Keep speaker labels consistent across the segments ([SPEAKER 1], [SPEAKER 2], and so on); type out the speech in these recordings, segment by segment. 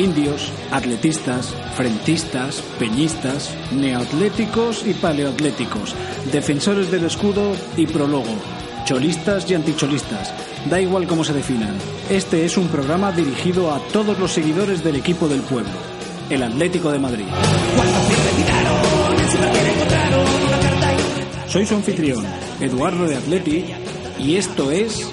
[SPEAKER 1] indios, atletistas, frentistas, peñistas, neoatléticos y paleoatléticos, defensores del escudo y prólogo, cholistas y anticholistas. Da igual cómo se definan. Este es un programa dirigido a todos los seguidores del equipo del pueblo, el Atlético de Madrid. Soy su anfitrión, Eduardo de Atleti, y esto es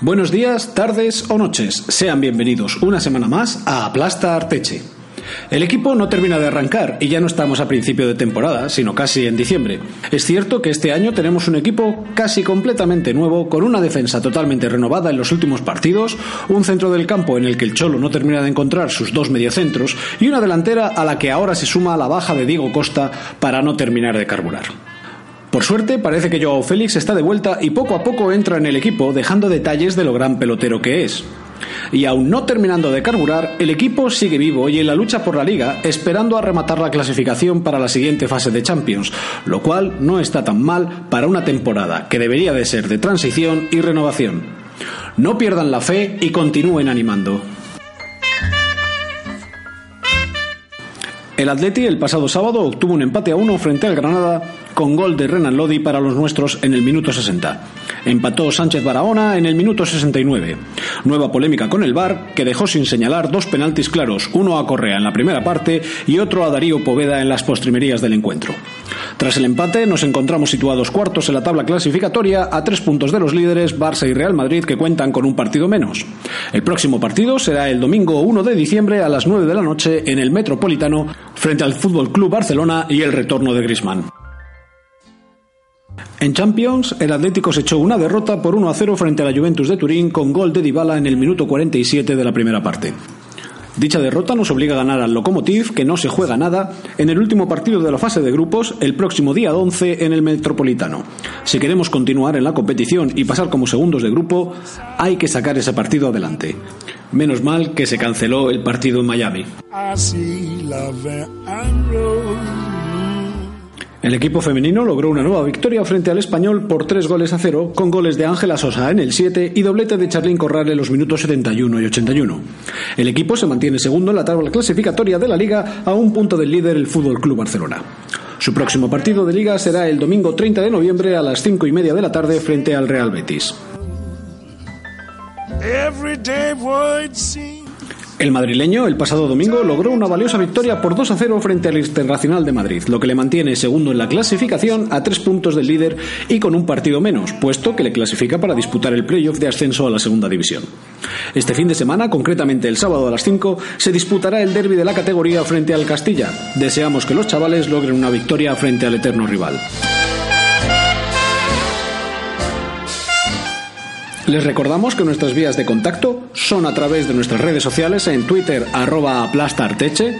[SPEAKER 1] Buenos días, tardes o noches. Sean bienvenidos una semana más a Aplasta Arteche. El equipo no termina de arrancar y ya no estamos a principio de temporada, sino casi en diciembre. Es cierto que este año tenemos un equipo casi completamente nuevo, con una defensa totalmente renovada en los últimos partidos, un centro del campo en el que el Cholo no termina de encontrar sus dos mediocentros y una delantera a la que ahora se suma la baja de Diego Costa para no terminar de carburar. Por suerte, parece que Joao Félix está de vuelta y poco a poco entra en el equipo, dejando detalles de lo gran pelotero que es. Y aún no terminando de carburar, el equipo sigue vivo y en la lucha por la liga, esperando a rematar la clasificación para la siguiente fase de Champions, lo cual no está tan mal para una temporada que debería de ser de transición y renovación. No pierdan la fe y continúen animando. El Atleti el pasado sábado obtuvo un empate a uno frente al Granada con gol de Renan Lodi para los nuestros en el minuto 60. Empató Sánchez Barahona en el minuto 69. Nueva polémica con el VAR que dejó sin señalar dos penaltis claros, uno a Correa en la primera parte y otro a Darío Poveda en las postrimerías del encuentro. Tras el empate nos encontramos situados cuartos en la tabla clasificatoria a tres puntos de los líderes Barça y Real Madrid que cuentan con un partido menos. El próximo partido será el domingo 1 de diciembre a las 9 de la noche en el Metropolitano frente al Fútbol Club Barcelona y el retorno de Griezmann. En Champions, el Atlético se echó una derrota por 1 a 0 frente a la Juventus de Turín con gol de Dybala en el minuto 47 de la primera parte. Dicha derrota nos obliga a ganar al Lokomotiv, que no se juega nada, en el último partido de la fase de grupos el próximo día 11 en el Metropolitano. Si queremos continuar en la competición y pasar como segundos de grupo, hay que sacar ese partido adelante. Menos mal que se canceló el partido en Miami. El equipo femenino logró una nueva victoria frente al español por tres goles a cero, con goles de Ángela Sosa en el 7 y doblete de Charlín Corral en los minutos 71 y 81. El equipo se mantiene segundo en la tabla clasificatoria de la liga a un punto del líder el Fútbol Club Barcelona. Su próximo partido de liga será el domingo 30 de noviembre a las 5 y media de la tarde frente al Real Betis. El madrileño el pasado domingo logró una valiosa victoria por 2 a 0 frente al Internacional de Madrid, lo que le mantiene segundo en la clasificación a tres puntos del líder y con un partido menos, puesto que le clasifica para disputar el playoff de ascenso a la segunda división. Este fin de semana, concretamente el sábado a las 5, se disputará el derby de la categoría frente al Castilla. Deseamos que los chavales logren una victoria frente al eterno rival. Les recordamos que nuestras vías de contacto son a través de nuestras redes sociales en Twitter arroba aplastarteche,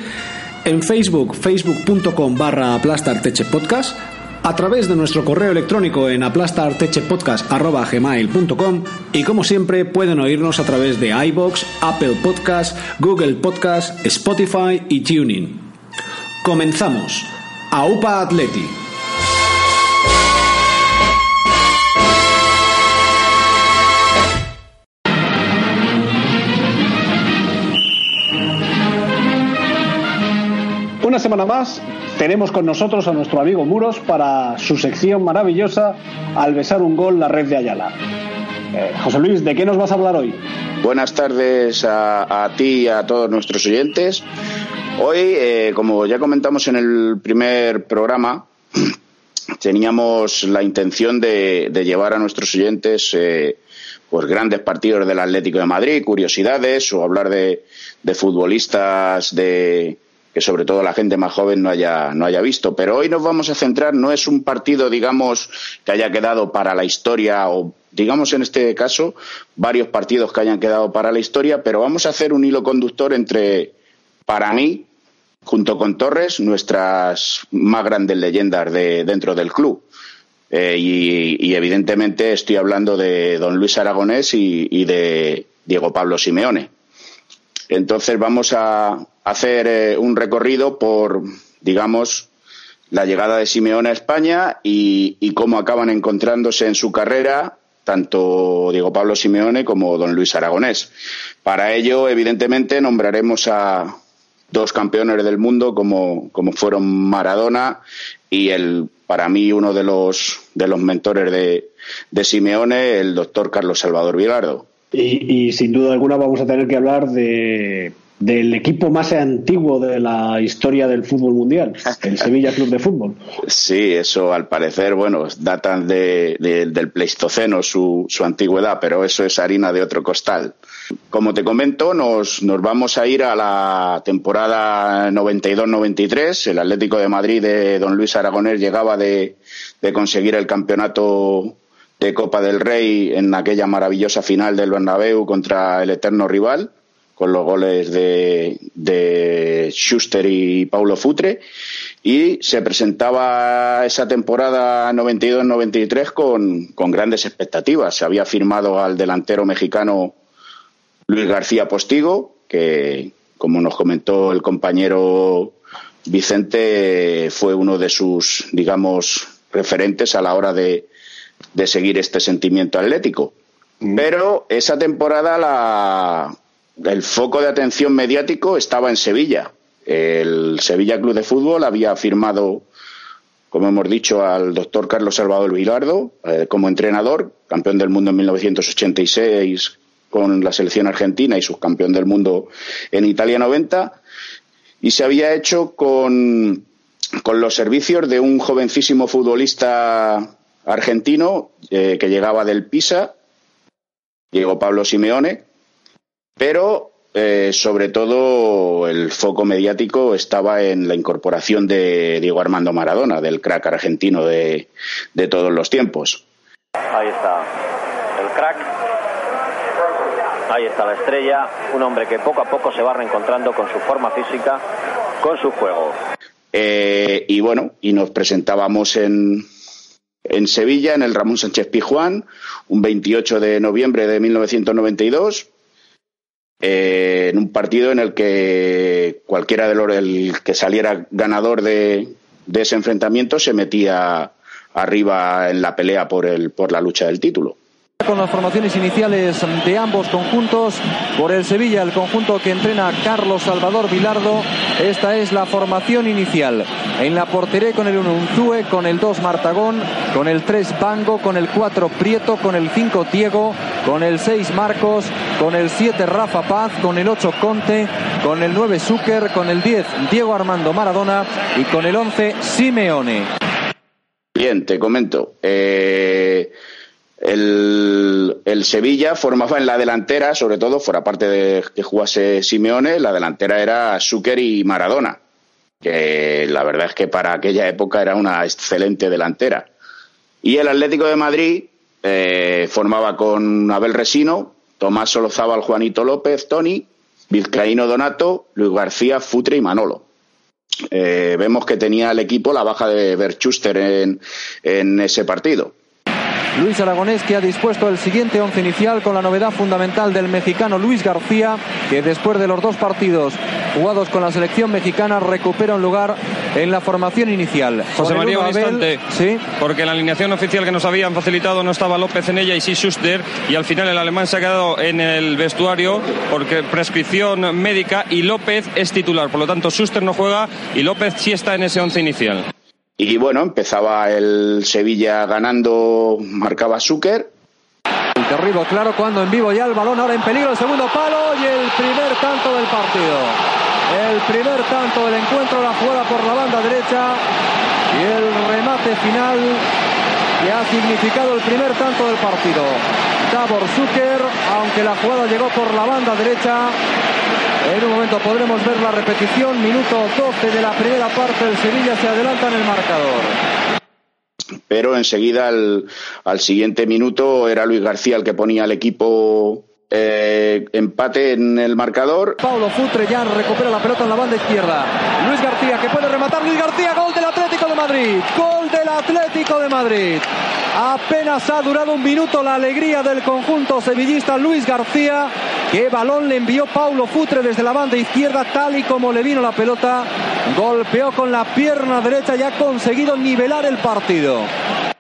[SPEAKER 1] en Facebook facebook.com barra aplastartechepodcast, a través de nuestro correo electrónico en aplastartechepodcast.gmail.com y como siempre pueden oírnos a través de iBox, Apple Podcast, Google Podcast, Spotify y Tuning. Comenzamos. AUPA Atleti.
[SPEAKER 2] Semana más tenemos con nosotros a nuestro amigo Muros para su sección maravillosa Al besar un gol la red de Ayala. Eh, José Luis, ¿de qué nos vas a hablar hoy?
[SPEAKER 3] Buenas tardes a, ti y a todos nuestros oyentes. Hoy, eh, como ya comentamos en el primer programa, teníamos la intención de, llevar a nuestros oyentes eh, pues grandes partidos del Atlético de Madrid, curiosidades o hablar de, futbolistas de que sobre todo la gente más joven no haya, no haya visto. Pero hoy nos vamos a centrar, no es un partido, digamos, que haya quedado para la historia o, digamos, en este caso, varios partidos que hayan quedado para la historia, pero vamos a hacer un hilo conductor entre, para mí, junto con Torres, nuestras más grandes leyendas de, dentro del club. Eh, y, evidentemente estoy hablando de don Luis Aragonés y, de Diego Pablo Simeone. Entonces vamos a hacer eh, un recorrido por, digamos, la llegada de Simeone a España y, cómo acaban encontrándose en su carrera tanto Diego Pablo Simeone como don Luis Aragonés. Para ello, evidentemente, nombraremos a dos campeones del mundo como, como fueron Maradona y el para mí uno de los, de los mentores de, de Simeone, el doctor Carlos Salvador Vilardo.
[SPEAKER 2] Y, sin duda alguna vamos a tener que hablar de, del equipo más antiguo de la historia del fútbol mundial, el Sevilla Club de Fútbol.
[SPEAKER 3] Sí, eso al parecer, bueno, datan de, del Pleistoceno su, su antigüedad, pero eso es harina de otro costal. Como te comento, nos, nos vamos a ir a la temporada 92-93. El Atlético de Madrid de don Luis Aragonés llegaba de, conseguir el campeonato de Copa del Rey en aquella maravillosa final del Bernabéu contra el eterno rival, con los goles de, de Schuster y Paulo Futre. Y se presentaba esa temporada 92-93 con, con grandes expectativas. Se había firmado al delantero mexicano Luis García Postigo, que, como nos comentó el compañero Vicente, fue uno de sus, digamos, referentes a la hora de, seguir este sentimiento atlético. Mm. Pero esa temporada la, el foco de atención mediático estaba en Sevilla. El Sevilla Club de Fútbol había firmado, como hemos dicho, al doctor Carlos Salvador Vilardo eh, como entrenador, campeón del mundo en 1986 con la selección argentina y subcampeón del mundo en Italia 90, y se había hecho con, con los servicios de un jovencísimo futbolista argentino eh, que llegaba del Pisa, Diego Pablo Simeone, pero eh, sobre todo el foco mediático estaba en la incorporación de Diego Armando Maradona, del crack argentino de, de todos los tiempos.
[SPEAKER 4] Ahí está el crack Ahí está la estrella, un hombre que poco a poco se va reencontrando con su forma física, con su juego.
[SPEAKER 3] Eh, y bueno, y nos presentábamos en, en Sevilla, en el Ramón Sánchez Pijuán, un 28 de noviembre de 1992, eh, en un partido en el que cualquiera de los el que saliera ganador de, de ese enfrentamiento se metía arriba en la pelea por, el, por la lucha del título
[SPEAKER 5] con las formaciones iniciales de ambos conjuntos. Por el Sevilla, el conjunto que entrena Carlos Salvador Vilardo. Esta es la formación inicial. En la portería con el 1 Unzue, con el 2 Martagón, con el 3 Bango, con el 4 Prieto, con el 5 Diego, con el 6 Marcos, con el 7 Rafa Paz, con el 8 Conte, con el 9 Zucker, con el 10 Diego Armando Maradona y con el 11 Simeone.
[SPEAKER 3] Bien, te comento. Eh el, Sevilla formaba en la delantera, sobre todo, fuera parte de que jugase Simeone, la delantera era Zucker y Maradona, que la verdad es que para aquella época era una excelente delantera. Y el Atlético de Madrid eh, formaba con Abel Resino, Tomás Solozábal, Juanito López, Tony, Vizcaíno Donato, Luis García, Futre y Manolo. Eh, vemos que tenía el equipo la baja de Berchuster en, en ese partido.
[SPEAKER 5] Luis Aragonés que ha dispuesto el siguiente once inicial con la novedad fundamental del mexicano Luis García, que después de los dos partidos jugados con la selección mexicana recupera un lugar en la formación inicial.
[SPEAKER 6] José María, un instante. Sí. Porque en la alineación oficial que nos habían facilitado no estaba López en ella y sí Schuster. Y al final el alemán se ha quedado en el vestuario porque prescripción médica y López es titular. Por lo tanto, Schuster no juega y López sí está en ese once inicial.
[SPEAKER 3] Y bueno, empezaba el Sevilla ganando, marcaba Zucker.
[SPEAKER 5] El derribo claro cuando en vivo ya el balón ahora en peligro, el segundo palo y el primer tanto del partido. El primer tanto del encuentro, la jugada por la banda derecha y el remate final que ha significado el primer tanto del partido. Davor Zucker, aunque la jugada llegó por la banda derecha, en un momento podremos ver la repetición, minuto 12 de la primera parte, el Sevilla se adelanta en el marcador.
[SPEAKER 3] Pero enseguida, al, al siguiente minuto, era Luis García el que ponía al equipo eh, empate en el marcador.
[SPEAKER 5] Paulo Futre ya recupera la pelota en la banda izquierda. Luis García que puede rematar. Luis García, gol del Atlético de Madrid. Gol del Atlético de Madrid. Apenas ha durado un minuto la alegría del conjunto sevillista Luis García. Que balón le envió Paulo Futre desde la banda izquierda, tal y como le vino la pelota. Golpeó con la pierna derecha y ha conseguido nivelar el partido.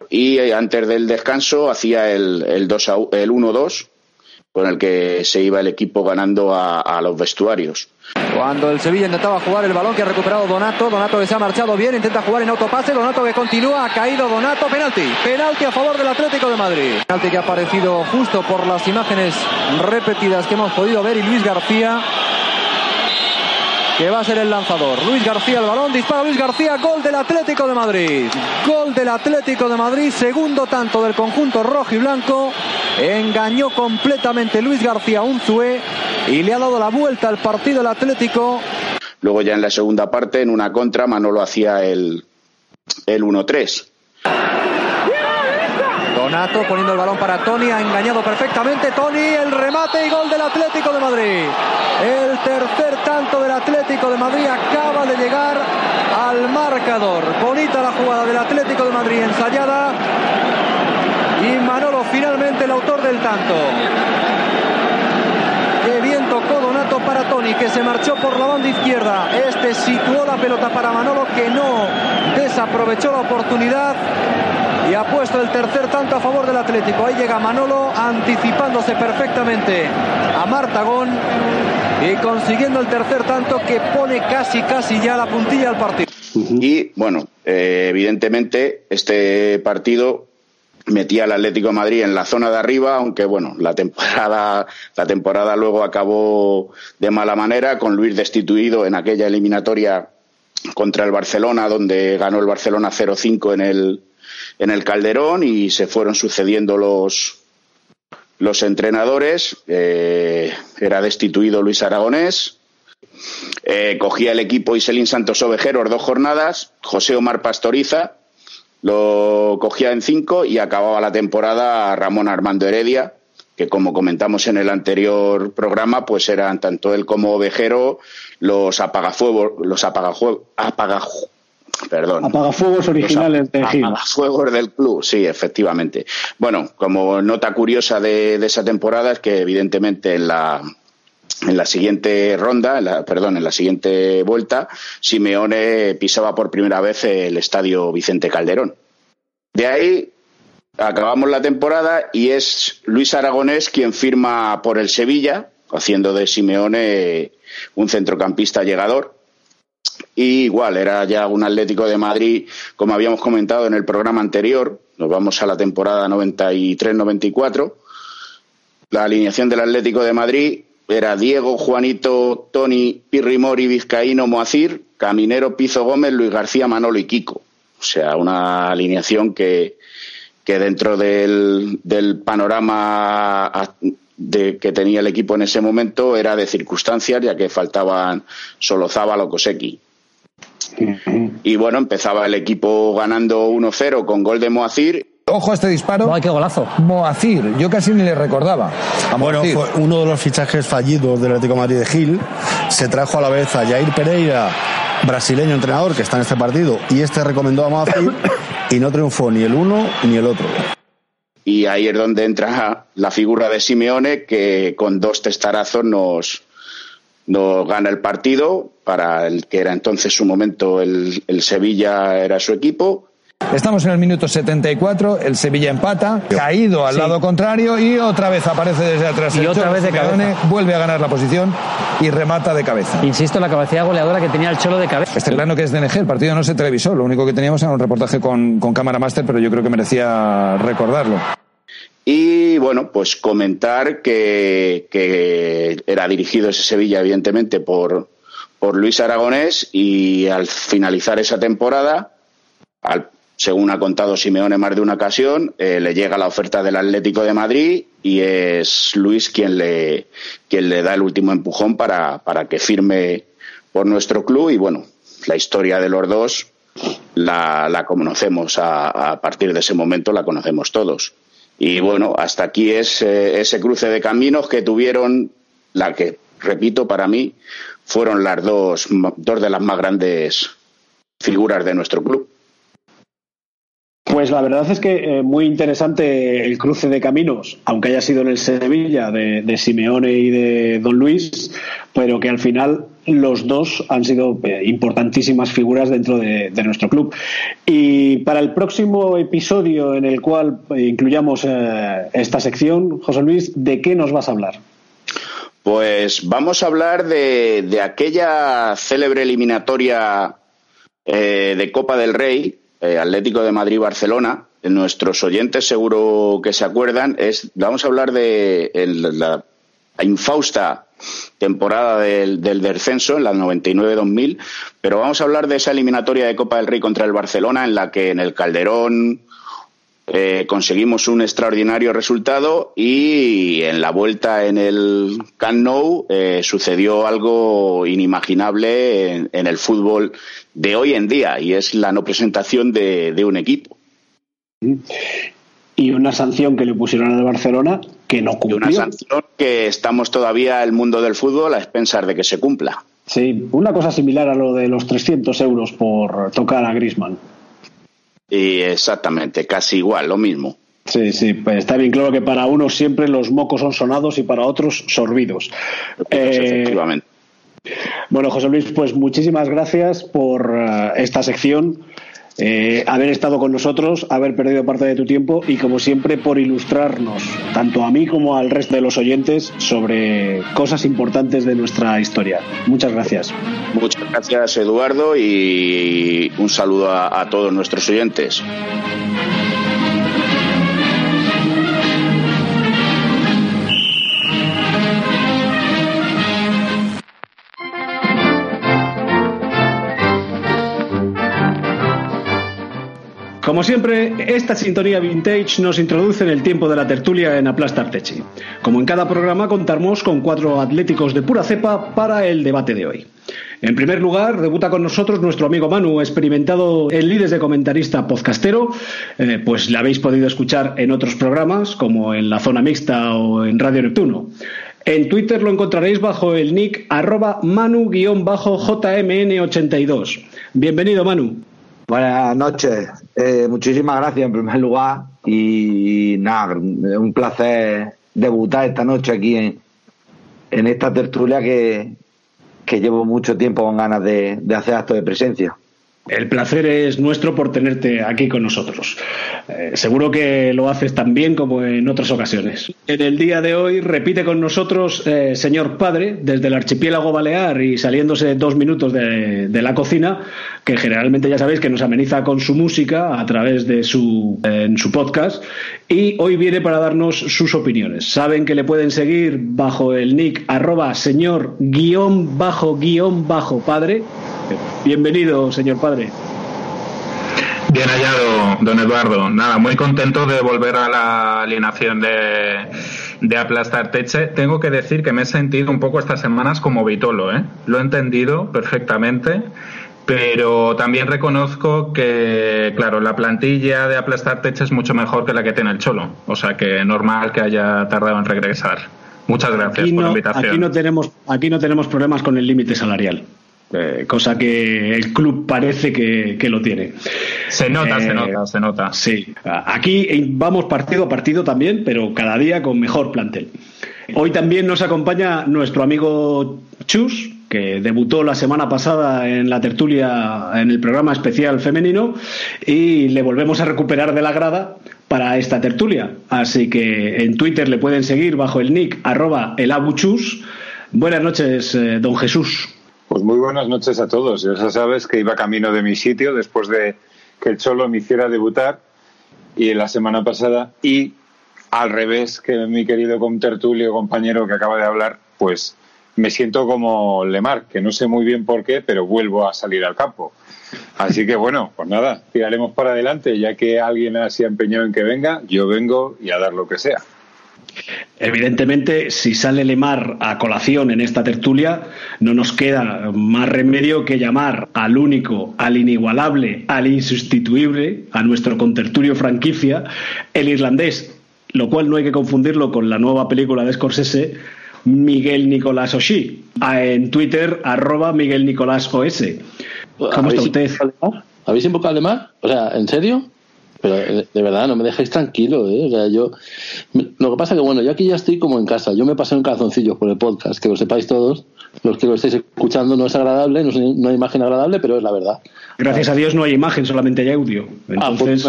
[SPEAKER 3] Y eh, antes del descanso hacía el, el, 2 el 1-2 con el que se iba el equipo ganando a, los vestuarios.
[SPEAKER 5] Cuando el Sevilla intentaba jugar el balón que ha recuperado Donato, Donato que se ha marchado bien, intenta jugar en autopase, Donato que continúa, ha caído Donato, penalti, penalti a favor del Atlético de Madrid. Penalti que ha aparecido justo por las imágenes repetidas que hemos podido ver y Luis García que va a ser el lanzador. Luis García el balón, dispara Luis García, gol del Atlético de Madrid. Gol del Atlético de Madrid, segundo tanto del conjunto rojo y blanco. Engañó completamente Luis García Unzué y le ha dado la vuelta al partido el Atlético.
[SPEAKER 3] Luego ya en la segunda parte, en una contra, Manolo hacía el, el 1-3.
[SPEAKER 5] Donato poniendo el balón para Tony, ha engañado perfectamente Tony, el remate y gol del Atlético de Madrid. El tercer tanto del Atlético de Madrid acaba de llegar al marcador. Bonita la jugada del Atlético de Madrid ensayada. Y Manolo finalmente el autor del tanto. Qué bien tocó Donato para Tony, que se marchó por la banda izquierda. Este situó la pelota para Manolo, que no desaprovechó la oportunidad y ha puesto el tercer tanto a favor del Atlético. Ahí llega Manolo anticipándose perfectamente a Martagón y consiguiendo el tercer tanto que pone casi, casi ya la puntilla al partido.
[SPEAKER 3] Y bueno, eh, evidentemente este partido metía al Atlético Madrid en la zona de arriba, aunque bueno, la temporada, la temporada luego acabó de mala manera, con Luis destituido en aquella eliminatoria contra el Barcelona, donde ganó el Barcelona 0-5 en el, en el Calderón y se fueron sucediendo los, los entrenadores. Eh, era destituido Luis Aragonés. Eh, cogía el equipo Iselín Santos Ovejeros dos jornadas. José Omar Pastoriza lo cogía en cinco y acababa la temporada Ramón Armando Heredia, que como comentamos en el anterior programa, pues eran tanto él como Ovejero los apagafuegos, los apagafuegos, apagafuegos perdón.
[SPEAKER 2] Apagafuegos originales de Gil.
[SPEAKER 3] Apagafuegos del club, sí, efectivamente. Bueno, como nota curiosa de, de esa temporada es que evidentemente en la, en la siguiente ronda, en la, perdón, en la siguiente vuelta, Simeone pisaba por primera vez el estadio Vicente Calderón. De ahí acabamos la temporada y es Luis Aragonés quien firma por el Sevilla, haciendo de Simeone un centrocampista llegador y igual, era ya un Atlético de Madrid, como habíamos comentado en el programa anterior, nos vamos a la temporada 93-94. La alineación del Atlético de Madrid era Diego, Juanito, Tony, Pirri Mori, Vizcaíno, Moacir, Caminero, Pizo Gómez, Luis García, Manolo y Kiko. O sea, una alineación que, que dentro del, del panorama de, que tenía el equipo en ese momento era de circunstancias, ya que faltaban solo Zábal o Koseki. Y bueno, empezaba el equipo ganando 1-0 con gol de Moacir.
[SPEAKER 7] Ojo a este disparo.
[SPEAKER 8] ¡Ay, qué golazo!
[SPEAKER 7] Moacir, yo casi ni le recordaba.
[SPEAKER 9] bueno, fue uno de los fichajes fallidos del Atlético de Madrid de Gil. Se trajo a la vez a Jair Pereira, brasileño entrenador que está en este partido, y este recomendó a Moacir y no triunfó ni el uno ni el otro.
[SPEAKER 3] Y ahí es donde entra la figura de Simeone, que con dos testarazos nos, nos gana el partido para el que era entonces su momento el, el Sevilla era su equipo
[SPEAKER 7] Estamos en el minuto 74, el Sevilla empata, caído al lado contrario y otra vez aparece desde atrás.
[SPEAKER 8] Y
[SPEAKER 7] el
[SPEAKER 8] otra
[SPEAKER 7] Cholo
[SPEAKER 8] vez de
[SPEAKER 7] Simeone,
[SPEAKER 8] cabeza.
[SPEAKER 7] Vuelve a ganar la posición y remata de cabeza.
[SPEAKER 8] Insisto la capacidad goleadora que tenía el Cholo de cabeza.
[SPEAKER 7] Este plano que es DNG, el partido no se televisó, lo único que teníamos era un reportaje con, con cámara máster, pero yo creo que merecía recordarlo.
[SPEAKER 3] Y bueno, pues comentar que, que era dirigido ese Sevilla, evidentemente, por, por Luis Aragonés y al finalizar esa temporada, al, según ha contado Simeone más de una ocasión, eh, le llega la oferta del Atlético de Madrid y es Luis quien le, quien le da el último empujón para, para que firme por nuestro club y bueno, la historia de los dos la, la conocemos a, partir de ese momento, la conocemos todos. Y bueno, hasta aquí es eh, ese cruce de caminos que tuvieron, la que, repito, para mí, fueron las dos, dos de las más grandes figuras de nuestro club.
[SPEAKER 2] Pues la verdad es que eh, muy interesante el cruce de caminos, aunque haya sido en el Sevilla de, Simeone y de Don Luis, pero que al final los dos han sido eh, importantísimas figuras dentro de, nuestro club. Y para el próximo episodio en el cual eh, incluyamos esta sección, José Luis, ¿de qué nos vas a hablar?
[SPEAKER 3] Pues vamos a hablar de, aquella célebre eliminatoria de Copa del Rey, eh, Atlético de Madrid-Barcelona. Nuestros oyentes seguro que se acuerdan. Es, vamos a hablar de la infausta temporada del, del descenso, en la 99-2000, pero vamos a hablar de esa eliminatoria de Copa del Rey contra el Barcelona, en la que en el Calderón eh, conseguimos un extraordinario resultado y en la vuelta en el Camp Nou eh, sucedió algo inimaginable en, en el fútbol de hoy en día y es la no presentación de, de un equipo.
[SPEAKER 2] Y una sanción que le pusieron al Barcelona que no
[SPEAKER 3] Y
[SPEAKER 2] cumplió.
[SPEAKER 3] una sanción que estamos todavía el mundo del fútbol a expensas de que se cumpla.
[SPEAKER 2] Sí, una cosa similar a lo de los 300 euros por tocar a Grisman.
[SPEAKER 3] Y exactamente, casi igual, lo mismo.
[SPEAKER 2] Sí, sí, pues está bien claro que para unos siempre los mocos son sonados y para otros sorbidos.
[SPEAKER 3] Pues,
[SPEAKER 2] Eh,
[SPEAKER 3] efectivamente.
[SPEAKER 2] bueno, José Luis, pues muchísimas gracias por eh, esta sección, eh, haber estado con nosotros, haber perdido parte de tu tiempo y, como siempre, por ilustrarnos, tanto a mí como al resto de los oyentes, sobre cosas importantes de nuestra historia. Muchas gracias.
[SPEAKER 3] Muchas gracias, Eduardo, y un saludo a, a todos nuestros oyentes.
[SPEAKER 2] Como siempre, esta sintonía vintage nos introduce en el tiempo de la tertulia en Aplastar Techi. Como en cada programa, contamos con cuatro atléticos de pura cepa para el debate de hoy. En primer lugar, debuta con nosotros nuestro amigo Manu, experimentado en lides de comentarista podcastero, eh, pues le habéis podido escuchar en otros programas, como en La Zona Mixta o en Radio Neptuno. En Twitter lo encontraréis bajo el nick arroba manu-jmn82. Bienvenido, Manu.
[SPEAKER 10] Buenas noches. Eh, muchísimas gracias en primer lugar y nada, un placer debutar esta noche aquí en, esta tertulia que, que llevo mucho tiempo con ganas de, de hacer acto de presencia.
[SPEAKER 2] El placer es nuestro por tenerte aquí con nosotros. Eh, seguro que lo haces tan bien como en otras ocasiones. En el día de hoy repite con nosotros, eh, señor padre, desde el archipiélago balear y saliéndose dos minutos de, la cocina, que generalmente ya sabéis que nos ameniza con su música a través de su, en su podcast. Y hoy viene para darnos sus opiniones. Saben que le pueden seguir bajo el nick arroba señor guion bajo guion bajo padre. Bienvenido, señor padre.
[SPEAKER 11] Bien hallado, don Eduardo. Nada, muy contento de volver a la alineación de, de Aplastar Teche. Tengo que decir que me he sentido un poco estas semanas como Vitolo, ¿eh? Lo he entendido perfectamente, pero también reconozco que, claro, la plantilla de Aplastar Teche es mucho mejor que la que tiene el Cholo. O sea que normal que haya tardado en regresar. Muchas gracias por la invitación.
[SPEAKER 2] aquí no tenemos, aquí no tenemos problemas con el límite salarial. Eh, cosa que el club parece que, que lo tiene.
[SPEAKER 11] Se nota,
[SPEAKER 2] Eh,
[SPEAKER 11] se nota, se nota.
[SPEAKER 2] Sí, aquí vamos partido a partido también, pero cada día con mejor plantel. Hoy también nos acompaña nuestro amigo Chus, que debutó la semana pasada en la tertulia en el programa especial femenino y le volvemos a recuperar de la grada para esta tertulia. Así que en Twitter le pueden seguir bajo el nick arroba elabuchus. Buenas noches, eh, don Jesús.
[SPEAKER 12] Pues muy buenas noches a todos. Ya sabes que iba camino de mi sitio después de que el Cholo me hiciera debutar y la semana pasada y al revés que mi querido contertulio compañero que acaba de hablar, pues me siento como Lemar, que no sé muy bien por qué, pero vuelvo a salir al campo. Así que bueno, pues nada, tiraremos para adelante, ya que alguien se ha empeñado en que venga, yo vengo y a dar lo que sea.
[SPEAKER 2] Evidentemente, si sale Lemar a colación en esta tertulia, no nos queda más remedio que llamar al único, al inigualable, al insustituible, a nuestro contertulio franquicia, el irlandés, lo cual no hay que confundirlo con la nueva película de Scorsese, Miguel Nicolás Oshí, en Twitter, arroba Miguel Nicolás OS.
[SPEAKER 13] ¿Cómo está usted? ¿Habéis invocado a Lemar? O sea, ¿en serio? Pero eh, de verdad, no me dejéis tranquilo, ¿eh? O sea, yo. Lo que pasa que, bueno, yo aquí ya estoy como en casa. Yo me pasé un calzoncillo por el podcast, que lo sepáis todos. Los que lo estáis escuchando no es agradable, no es una imagen agradable, pero es la verdad.
[SPEAKER 2] Gracias a Dios no hay imagen, solamente hay audio. Entonces,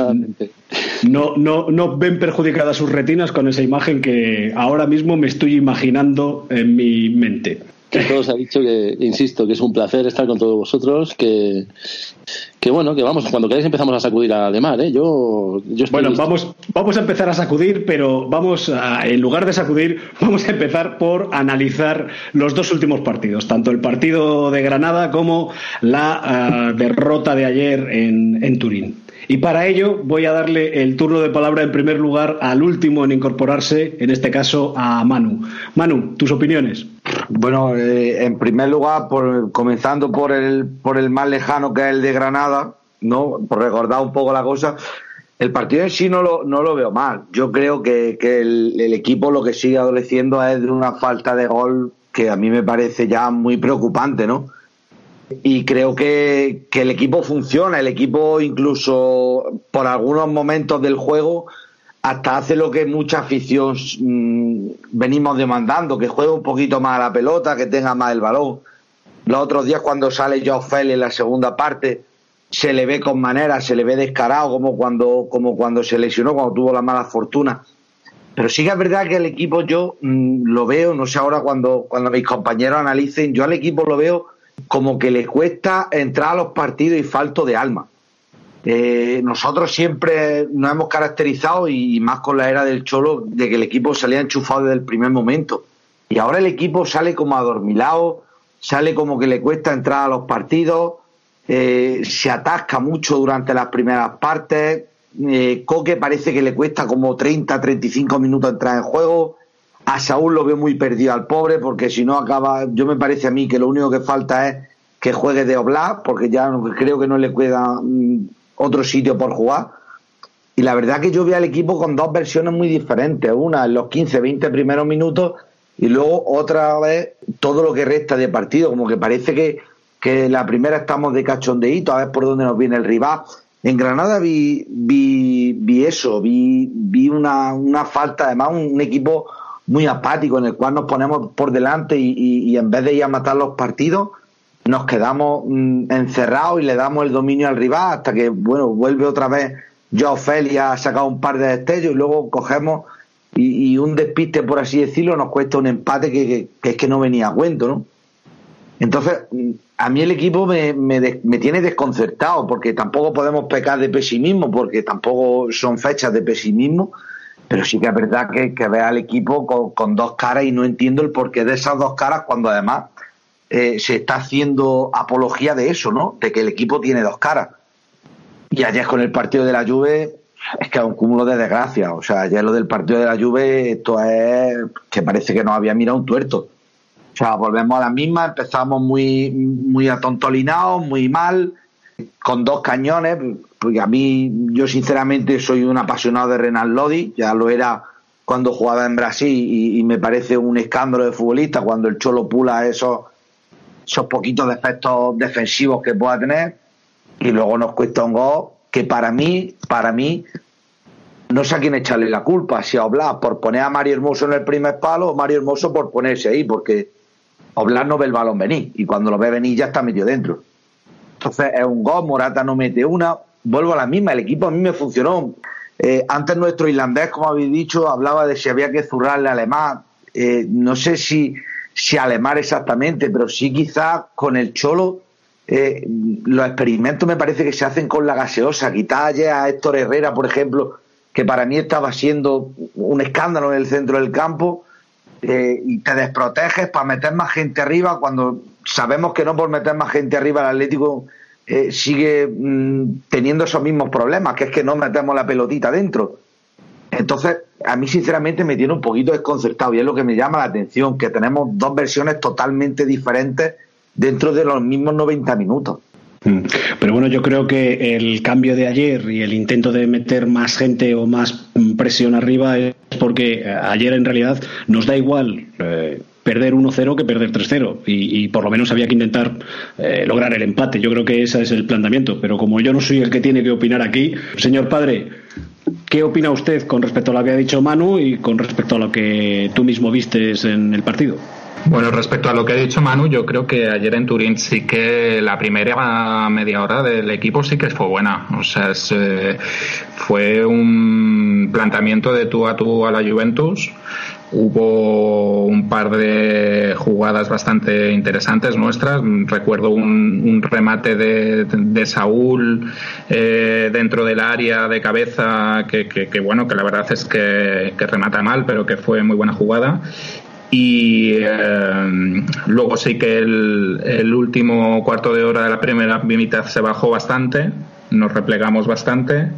[SPEAKER 2] no, no, no ven perjudicadas sus retinas con esa imagen que ahora mismo me estoy imaginando en mi mente
[SPEAKER 13] que todos ha dicho que, insisto, que es un placer estar con todos vosotros, que, que bueno, que vamos, cuando queráis empezamos a sacudir a Lemar, ¿eh? Yo, yo
[SPEAKER 2] bueno, vamos, vamos a empezar a sacudir, pero vamos a, en lugar de sacudir, vamos a empezar por analizar los dos últimos partidos, tanto el partido de Granada como la ah, derrota de ayer en, en Turín. Y para ello voy a darle el turno de palabra en primer lugar al último en incorporarse, en este caso a Manu. Manu, tus opiniones.
[SPEAKER 10] Bueno, eh, en primer lugar, por, comenzando por el, por el más lejano que es el de Granada, ¿no? Por recordar un poco la cosa. El partido en sí no lo, no lo veo mal. Yo creo que, el, el, equipo lo que sigue adoleciendo es de una falta de gol que a mí me parece ya muy preocupante, ¿no? Y creo que, que, el equipo funciona, el equipo incluso por algunos momentos del juego hasta hace lo que mucha afición mm, venimos demandando, que juegue un poquito más a la pelota, que tenga más el balón. Los otros días cuando sale Joe Fell en la segunda parte se le ve con manera, se le ve descarado como cuando, como cuando se lesionó, cuando tuvo la mala fortuna. Pero sí que es verdad que el equipo yo mm, lo veo, no sé ahora cuando, cuando mis compañeros analicen, yo al equipo lo veo como que le cuesta entrar a los partidos y falto de alma. Eh, nosotros siempre nos hemos caracterizado, y más con la era del Cholo, de que el equipo salía enchufado desde el primer momento. Y ahora el equipo sale como adormilado, sale como que le cuesta entrar a los partidos, eh, se atasca mucho durante las primeras partes. Eh, Coque parece que le cuesta como 30, 35 minutos entrar en juego. A Saúl lo veo muy perdido al pobre, porque si no acaba, yo me parece a mí que lo único que falta es que juegue de Oblak, porque ya creo que no le queda mm, otro sitio por jugar. Y la verdad que yo veo al equipo con dos versiones muy diferentes. Una en los 15, 20 primeros minutos y luego otra vez todo lo que resta de partido. Como que parece que, que la primera estamos de cachondeíto, a ver por dónde nos viene el rival. En Granada vi, vi, vi eso, vi, vi una, una falta, además un, un equipo muy apático en el cual nos ponemos por delante y, en vez de ir a matar los partidos, nos quedamos mm, encerrados y le damos el dominio al rival hasta que, bueno, vuelve otra vez Joao Félix ha sacado un par de destellos y luego cogemos y, un despiste, por así decirlo, nos cuesta un empate que, es que no venía a cuento, ¿no? Entonces, a mí el equipo me, me, tiene desconcertado porque tampoco podemos pecar de pesimismo porque tampoco son fechas de pesimismo pero sí que es verdad que, que ve al equipo con, dos caras y no entiendo el porqué de esas dos caras cuando además eh, se está haciendo apología de eso, ¿no? De que el equipo tiene dos caras. Y ayer con el partido de la Juve es que es un cúmulo de desgracia. O sea, ayer lo del partido de la Juve, esto es que parece que nos había mirado un tuerto. O sea, volvemos a la misma, empezamos muy, muy atontolinados, muy mal, con dos cañones, porque a mí, yo sinceramente soy un apasionado de Renan Lodi, ya lo era cuando jugaba en Brasil y, me parece un escándalo de futbolista cuando el Cholo pula esos, esos poquitos defectos defensivos que pueda tener y luego nos cuesta un gol que para mí, para mí no sé a quién echarle la culpa, si a Oblak por poner a Mario Hermoso en el primer palo o Mario Hermoso por ponerse ahí, porque Oblak no ve el balón venir y cuando lo ve venir ya está metido dentro. Entonces es un gol, Morata no mete una, vuelvo a la misma, el equipo a mí me funcionó. Eh, antes nuestro irlandés, como habéis dicho, hablaba de si había que zurrarle Alemán. Eh, no sé si, si Alemán exactamente, pero sí quizás con el Cholo eh, los experimentos me parece que se hacen con la gaseosa. Quitar a Héctor Herrera, por ejemplo, que para mí estaba siendo un escándalo en el centro del campo, y te desproteges para meter más gente arriba cuando sabemos que no por meter más gente arriba el Atlético eh, sigue mm, teniendo esos mismos problemas, que es que no metemos la pelotita dentro. Entonces, a mí sinceramente me tiene un poquito desconcertado y es lo que me llama la atención, que tenemos dos versiones totalmente diferentes dentro de los mismos 90 minutos.
[SPEAKER 2] Mm. Pero bueno, yo creo que el cambio de ayer y el intento de meter más gente o más presión arriba es porque eh, ayer en realidad nos da igual eh, perder 1-0 que perder 3-0 y, por lo menos había que intentar eh, lograr el empate. Yo creo que ese es el planteamiento, pero como yo no soy el que tiene que opinar aquí, señor padre, ¿qué opina usted con respecto a lo que ha dicho Manu y con respecto a lo que tú mismo vistes en el partido?
[SPEAKER 11] Bueno, respecto a lo que ha dicho Manu, yo creo que ayer en Turín sí que la primera media hora del equipo sí que fue buena. O sea, eh, fue un planteamiento de tú a tú a la Juventus. Hubo un par de jugadas bastante interesantes nuestras. Recuerdo un, remate de, Saúl eh, dentro del área de cabeza que, bueno, que la verdad es que, que remata mal, pero que fue muy buena jugada y eh, luego sí que el, último cuarto de hora de la primera mitad se bajó bastante, nos replegamos bastante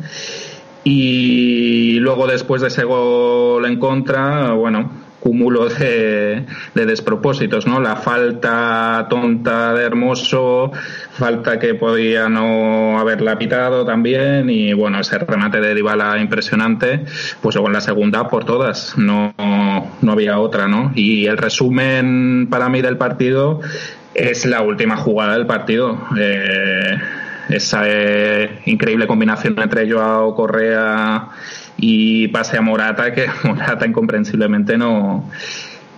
[SPEAKER 11] y luego después de ese gol en contra, bueno, cúmulo de, despropósitos, ¿no? La falta tonta de Hermoso, falta que podía no haberla pitado también y bueno, ese remate de Dybala impresionante, pues luego en la segunda por todas, no, no había otra, ¿no? Y el resumen para mí del partido es la última jugada del partido. Eh, esa increíble combinación entre Joao Correa y pase a Morata, que Morata incomprensiblemente no,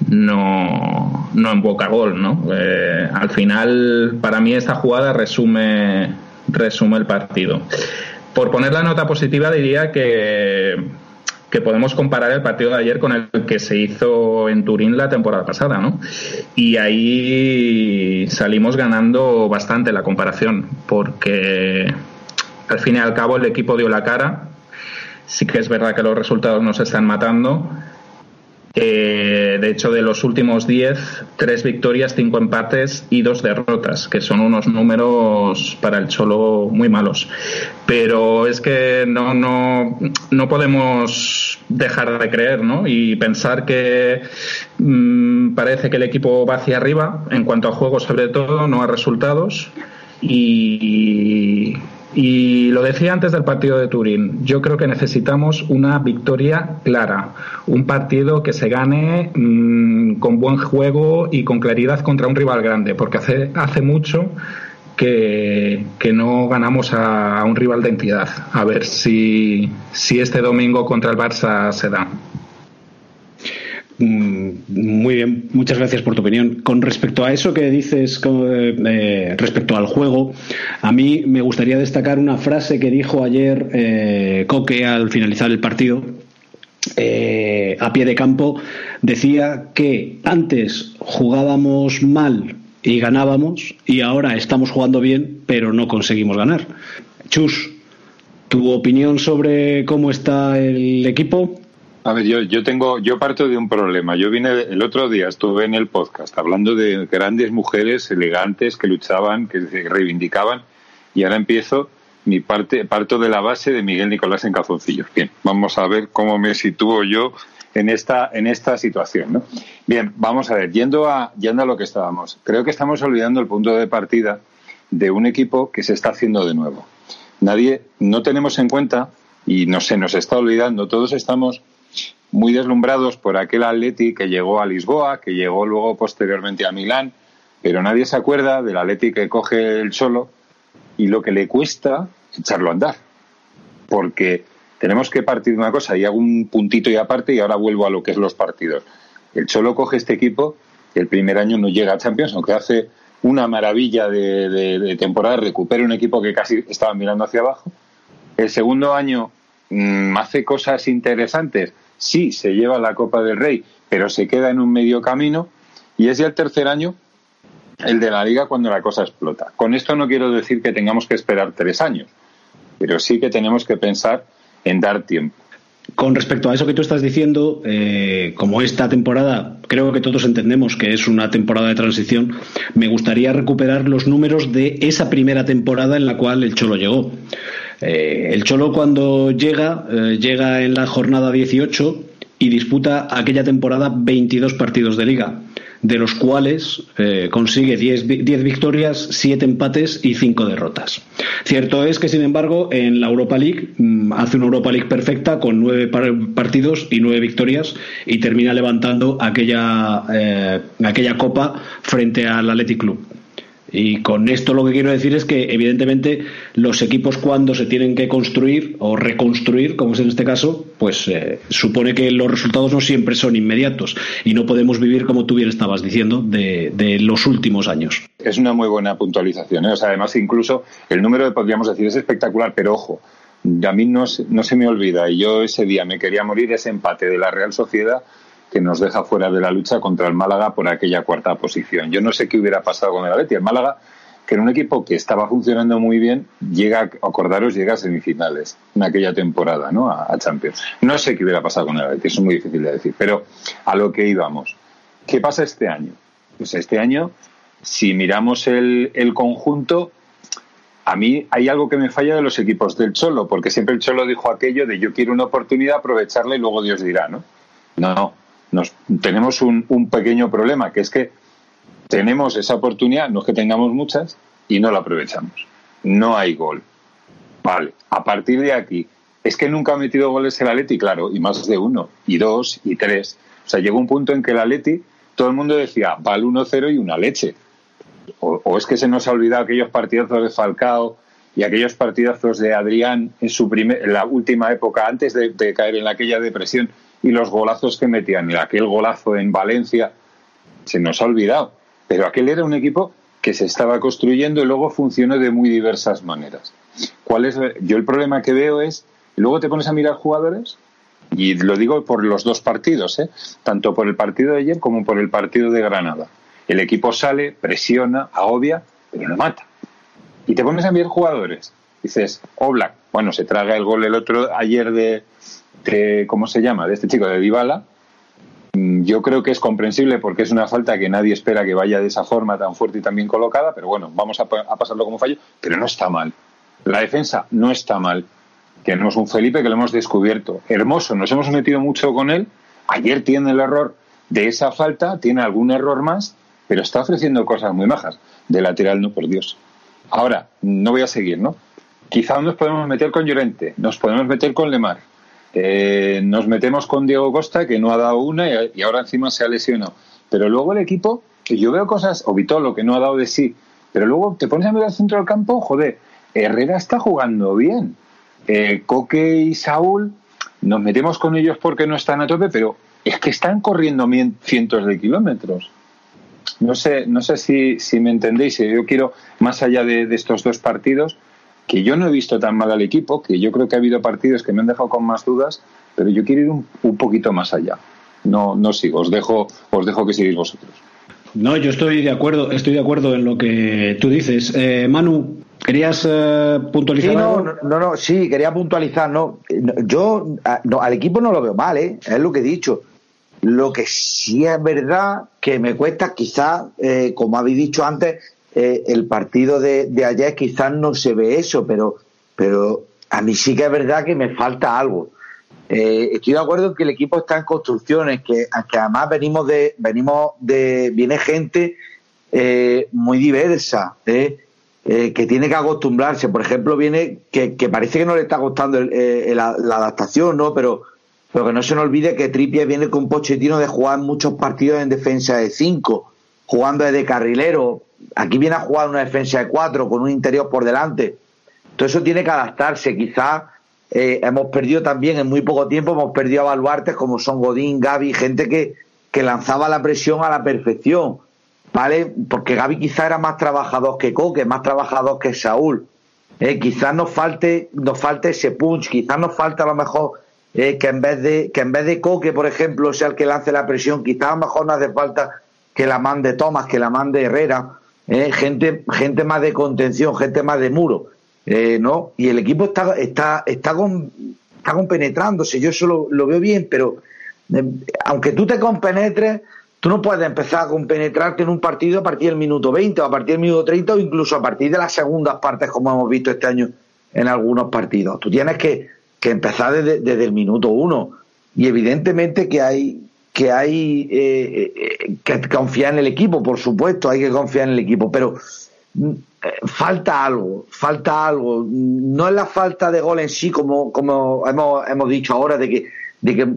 [SPEAKER 11] no, no emboca gol, ¿no? Eh, al final, para mí esta jugada resume, resume el partido. Por poner la nota positiva diría que, que podemos comparar el partido de ayer con el que se hizo en Turín la temporada pasada, ¿no? Y ahí salimos ganando bastante la comparación, porque al fin y al cabo el equipo dio la cara, Sí que es verdad que los resultados nos están matando. Eh, de hecho, de los últimos 10, tres victorias, cinco empates y dos derrotas, que son unos números para el Cholo muy malos. Pero es que no, no, no podemos dejar de creer ¿no? y pensar que mm, parece que el equipo va hacia arriba en cuanto a juego, sobre todo, no a resultados. Y, y lo decía antes del partido de Turín, yo creo que necesitamos una victoria clara, un partido que se gane mm, con buen juego y con claridad contra un rival grande, porque hace, hace mucho que, no ganamos a, un rival de entidad. A ver si, si este domingo contra el Barça se da.
[SPEAKER 2] Mm, muy bien, muchas gracias por tu opinión. Con respecto a eso que dices eh, respecto al juego, a mí me gustaría destacar una frase que dijo ayer eh, Coque al finalizar el partido. Eh, a pie de campo decía que antes jugábamos mal y ganábamos y ahora estamos jugando bien pero no conseguimos ganar. Chus, ¿tu opinión sobre cómo está el equipo?
[SPEAKER 12] A ver, yo, yo tengo, yo parto de un problema. Yo vine el otro día, estuve en el podcast hablando de grandes mujeres elegantes que luchaban, que reivindicaban, y ahora empiezo mi parte, parto de la base de Miguel Nicolás en calzoncillos. Bien, vamos a ver cómo me sitúo yo en esta, en esta situación, ¿no? Bien, vamos a ver, yendo a, yendo a lo que estábamos. Creo que estamos olvidando el punto de partida de un equipo que se está haciendo de nuevo. Nadie, no tenemos en cuenta, y no se nos está olvidando, todos estamos muy deslumbrados por aquel Atleti que llegó a Lisboa, que llegó luego posteriormente a Milán, pero nadie se acuerda del Atleti que coge el solo y lo que le cuesta echarlo a andar. Porque tenemos que partir de una cosa y hago un puntito y aparte y ahora vuelvo a lo que es los partidos. El Cholo coge este equipo, el primer año no llega a Champions, aunque hace una maravilla de, temporada, recupera un equipo que casi estaba mirando hacia abajo. El segundo año mm, hace cosas interesantes, sí, se lleva la Copa del Rey, pero se queda en un medio camino. Y es ya el tercer año el de la liga cuando la cosa explota. Con esto no quiero decir que tengamos que esperar tres años, pero sí que tenemos que pensar en dar tiempo.
[SPEAKER 2] Con respecto a eso que tú estás diciendo, eh, como esta temporada creo que todos entendemos que es una temporada de transición, me gustaría recuperar los números de esa primera temporada en la cual el Cholo llegó. Eh, el Cholo cuando llega, eh, llega en la jornada 18 y disputa aquella temporada 22 partidos de liga de los cuales eh, consigue 10, victorias, 7 empates y 5 derrotas. Cierto es que, sin embargo, en la Europa League mm, hace una Europa League perfecta con 9 partidos y 9 victorias y termina levantando aquella, aquella copa frente al Athletic Club. Y con esto lo que quiero decir es que, evidentemente, los equipos cuando se tienen que construir o reconstruir, como es en este caso, pues eh, supone que los resultados no siempre son inmediatos y no podemos vivir, como tú bien estabas diciendo, de, los últimos años.
[SPEAKER 12] Es una muy buena puntualización. ¿eh? además, incluso el número, podríamos decir, es espectacular, pero ojo, a mí no, no se me olvida, y yo ese día me quería morir ese empate de la Real Sociedad que nos deja fuera de la lucha contra el Málaga por aquella cuarta posición. Yo no sé qué hubiera pasado con el Atleti. El Málaga, que era un equipo que estaba funcionando muy bien, llega, acordaros, llega a semifinales en aquella temporada, ¿no? A, Champions. No sé qué hubiera pasado con el Atleti, eso es muy difícil de decir. Pero a lo que íbamos. ¿Qué pasa este año? Pues este año, si miramos el, el conjunto, a mí hay algo que me falla de los equipos del Cholo, porque siempre el Cholo dijo aquello de yo quiero una oportunidad, aprovecharla y luego Dios dirá, ¿no? No, tenemos un, pequeño problema, que es que tenemos esa oportunidad, no es que tengamos muchas, y no la aprovechamos. No hay gol. Vale, a partir de aquí, es que nunca ha metido goles el Atleti, claro, y más de uno, y dos, y tres. O sea, llegó un punto en que el Atleti, todo el mundo decía, va al 1-0 y una leche. O, es que se nos ha olvidado aquellos partidazos de Falcao y aquellos partidazos de Adrián en su primer, en la última época, antes de caer en aquella depresión y los golazos que metían. Y aquel golazo en Valencia se nos ha olvidado. Pero aquel era un equipo que se estaba construyendo y luego funcionó de muy diversas maneras. ¿Cuál es? Yo el problema que veo es, luego te pones a mirar jugadores, y lo digo por los dos partidos, ¿eh? tanto por el partido de ayer como por el partido de Granada. El equipo sale, presiona, agobia, pero no mata. Y te pones a mirar jugadores. Dices, Oblak, bueno, se traga el gol el otro ayer de, ¿cómo se llama? De este chico de Dybala, mm, yo creo que es comprensible porque es una falta que nadie espera que vaya de esa forma tan fuerte y tan bien colocada, pero bueno, vamos a, pasarlo como fallo, pero no está mal. La defensa no está mal. Tenemos un Felipe que lo hemos descubierto. Hermoso, nos hemos metido mucho con él. Ayer tiene el error de esa falta, tiene algún error más, pero está ofreciendo cosas muy majas. De lateral, no, por Dios. Ahora, no voy a seguir, ¿no? Quizá nos podemos meter con Llorente, nos podemos meter con Lemar, eh, nos metemos con Diego Costa, que no ha dado una y, ahora encima se ha lesionado. Pero luego el equipo, yo veo cosas, o Vitolo, que no ha dado de sí, pero luego te pones a mirar el centro del campo, joder, Herrera está jugando bien. Eh, Coque y Saúl, nos metemos con ellos porque no están a tope, pero es que están corriendo cientos de kilómetros. No sé, no sé si, si me entendéis. Yo quiero, más allá de estos dos partidos, que yo no he visto tan mal al equipo, que yo creo que ha habido partidos que me han dejado con más dudas, pero yo quiero ir un, poquito más allá. No, no sigo, os dejo, os dejo que sigáis vosotros.
[SPEAKER 2] No, yo estoy de acuerdo, estoy de acuerdo en lo que tú dices. Eh, Manu, ¿querías eh, puntualizar?
[SPEAKER 10] Sí, no, no, no, sí, quería puntualizar, no. Yo al equipo no lo veo mal, ¿eh? es lo que he dicho. Lo que sí es verdad que me cuesta, quizás, eh, como habéis dicho antes, eh, el partido de, ayer quizás no se ve eso, pero, pero a mí sí que es verdad que me falta algo. Eh, estoy de acuerdo en que el equipo está en construcciones, que, que además venimos de, venimos de, viene gente eh, muy diversa, que tiene que acostumbrarse. Por ejemplo, viene que, parece que no le está costando la, adaptación, ¿no? Pero, pero que no se nos olvide que Trippier viene con un pochetino de jugar muchos partidos en defensa de cinco, jugando de carrilero, aquí viene a jugar una defensa de cuatro con un interior por delante. Todo eso tiene que adaptarse. Quizás eh, hemos perdido también en muy poco tiempo, hemos perdido a baluartes como son Godín, Gaby, gente que, que lanzaba la presión a la perfección, ¿vale? Porque Gaby quizá era más trabajador que Coque, más trabajador que Saúl. Eh, quizás nos falte, nos falte ese punch, quizás nos falta a lo mejor eh, que en vez de que en vez de Coque, por ejemplo, sea el que lance la presión, quizás a lo mejor no hace falta que la mande Tomás, que la mande Herrera, eh, gente, gente más de contención, gente más de muro, eh, ¿no? Y el equipo está, está, está con, está compenetrándose, yo eso lo, lo veo bien, pero eh, aunque tú te compenetres, tú no puedes empezar a compenetrarte en un partido a partir del minuto 20 o a partir del minuto 30 o incluso a partir de las segundas partes como hemos visto este año en algunos partidos. Tú tienes que, que empezar desde, desde el minuto uno y evidentemente que hay que hay eh, eh, que confiar en el equipo, por supuesto, hay que confiar en el equipo, pero mm, eh, falta algo, falta algo. No es la falta de gol en sí, como, como hemos, hemos dicho ahora, de que, de que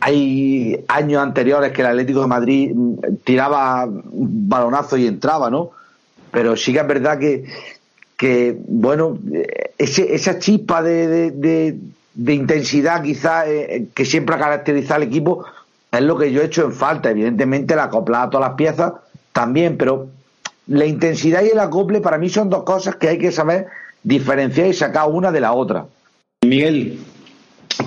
[SPEAKER 10] hay años anteriores que el Atlético de Madrid mm, tiraba balonazo y entraba, ¿no? Pero sí que es verdad que, que bueno, ese, esa chispa de, de, intensidad quizás que siempre ha caracterizado al equipo, es lo que yo he hecho en falta. Evidentemente, la acoplada a todas las piezas también, pero la intensidad y el acople para mí son dos cosas que hay que saber diferenciar y sacar una de la otra.
[SPEAKER 2] Miguel,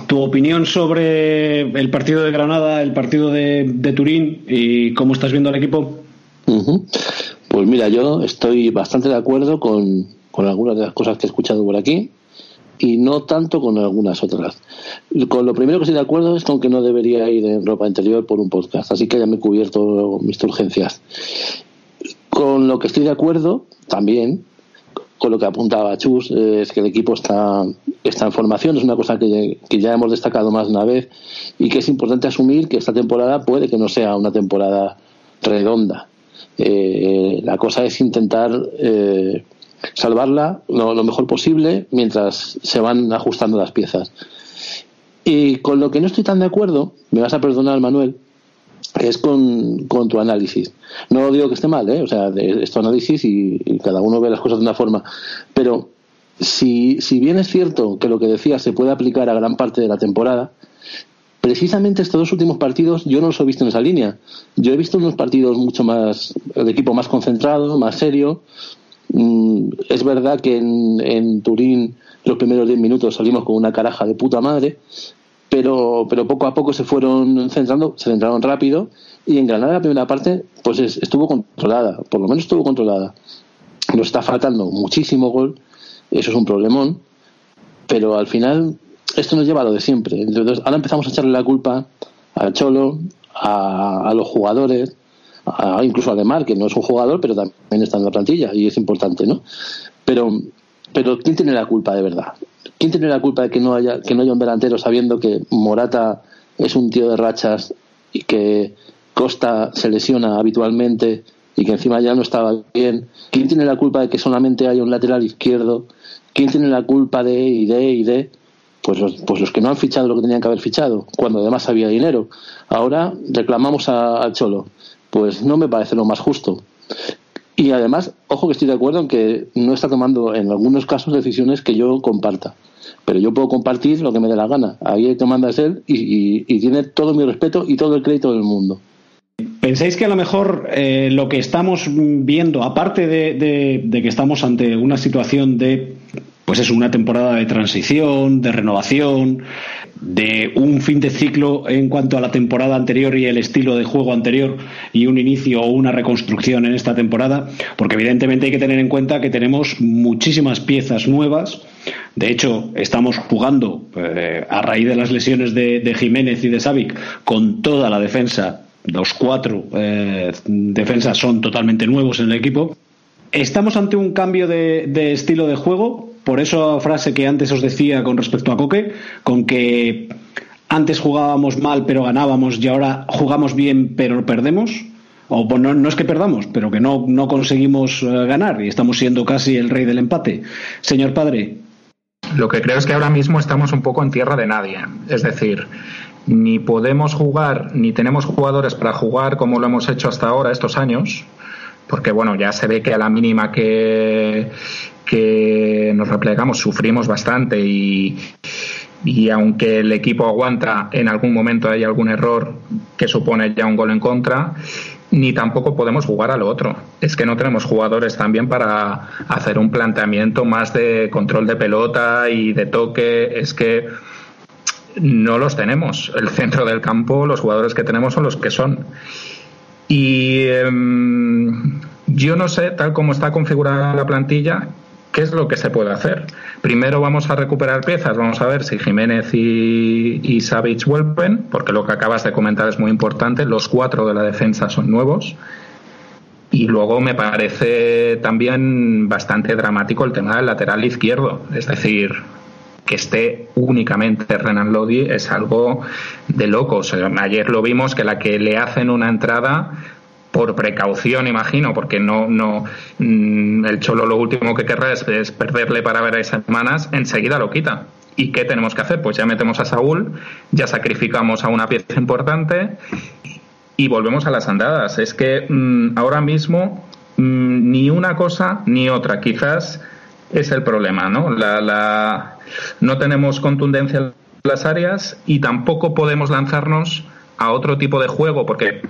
[SPEAKER 2] tu opinión sobre el partido de Granada, el partido de, de Turín y cómo estás viendo al equipo.
[SPEAKER 13] Uh -huh. Pues mira, yo estoy bastante de acuerdo con, con algunas de las cosas que he escuchado por aquí y no tanto con algunas otras. Con lo primero que estoy de acuerdo es con que no debería ir en ropa interior por un podcast, así que ya me he cubierto mis urgencias. Con lo que estoy de acuerdo también, con lo que apuntaba Chus, eh, es que el equipo está, está en formación, es una cosa que, que ya hemos destacado más de una vez y que es importante asumir que esta temporada puede que no sea una temporada redonda. Eh, la cosa es intentar eh, salvarla lo, mejor posible mientras se van ajustando las piezas. Y con lo que no estoy tan de acuerdo, me vas a perdonar, Manuel, es con, con tu análisis. No digo que esté mal, ¿eh? o sea, es tu análisis y, cada uno ve las cosas de una forma, pero si, si bien es cierto que lo que decía se puede aplicar a gran parte de la temporada, precisamente estos dos últimos partidos yo no los he visto en esa línea. Yo he visto unos partidos mucho más, el equipo más concentrado, más serio, es verdad que en, Turín los primeros 10 minutos salimos con una caraja de puta madre, pero, pero poco a poco se fueron centrando, se centraron rápido y en Granada la primera parte pues es, estuvo controlada, por lo menos estuvo controlada. Nos está faltando muchísimo gol, eso es un problemón, pero al final esto nos lleva a lo de siempre. Entonces ahora empezamos a echarle la culpa al Cholo, a los jugadores, a, incluso a que no es un jugador, pero también está en la plantilla y es importante, ¿no? Pero, pero ¿quién tiene la culpa de verdad? ¿Quién tiene la culpa de que no haya, que no haya un delantero sabiendo que Morata es un tío de rachas y que Costa se lesiona habitualmente y que encima ya no estaba bien? ¿Quién tiene la culpa de que solamente haya un lateral izquierdo? ¿Quién tiene la culpa de y de y de? Pues los, pues los que no han fichado lo que tenían que haber fichado, cuando además había dinero. Ahora reclamamos al Cholo pues no me parece lo más justo. Y además, ojo que estoy de acuerdo en que no está tomando en algunos casos decisiones que yo comparta. Pero yo puedo compartir lo que me dé la gana. Ahí el que manda él y, y, tiene todo mi respeto y todo el crédito del mundo.
[SPEAKER 2] ¿Pensáis que a lo mejor eh, lo que estamos viendo, aparte de, de, que estamos ante una situación de, pues es una temporada de transición, de renovación, de un fin de ciclo en cuanto a la temporada anterior y el estilo de juego anterior y un inicio o una reconstrucción en esta temporada, porque evidentemente hay que tener en cuenta que tenemos muchísimas piezas nuevas. De hecho, estamos jugando eh, a raíz de las lesiones de, Jiménez y de Savic con toda la defensa. Los cuatro eh, defensas son totalmente nuevos en el equipo. Estamos ante un cambio de estilo de juego por eso frase que antes os decía con respecto a Coque, con que antes jugábamos mal pero ganábamos y ahora jugamos bien pero perdemos. O no, no es que perdamos, pero que no, no conseguimos uh, ganar y estamos siendo casi el rey del empate. Señor padre.
[SPEAKER 11] Lo que creo es que ahora mismo estamos un poco en tierra de nadie. Es decir, ni podemos jugar, ni tenemos jugadores para jugar como lo hemos hecho hasta ahora estos años, porque bueno, ya se ve que a la mínima que, que nos replegamos sufrimos bastante y, y aunque el equipo aguanta, en algún momento hay algún error que supone ya un gol en contra, ni tampoco podemos jugar a lo otro. Es que no tenemos jugadores también para hacer un planteamiento más de control de pelota y de toque. Es que no los tenemos. El centro del campo, los jugadores que tenemos son los que son. Y em, yo no sé, tal como está configurada la plantilla, ¿qué es lo que se puede hacer? Primero vamos a recuperar piezas, vamos a ver si Jiménez y, y Savic vuelven, porque lo que acabas de comentar es muy importante, los cuatro de la defensa son nuevos. Y luego me parece también bastante dramático el tema del lateral izquierdo, es decir, que esté únicamente Renan Lodi es algo de locos. ayer lo vimos que la que le hacen una entrada por precaución, imagino, porque no, no mm, el Cholo lo último que querrá es, perderle para ver a semanas, enseguida lo quita. ¿Y qué tenemos que hacer? Pues ya metemos a Saúl, ya sacrificamos a una pieza importante y volvemos a las andadas. Es que mm, ahora mismo mm, ni una cosa ni otra. Quizás es el problema, ¿no? La, la, no tenemos contundencia en las áreas y tampoco podemos lanzarnos a otro tipo de juego porque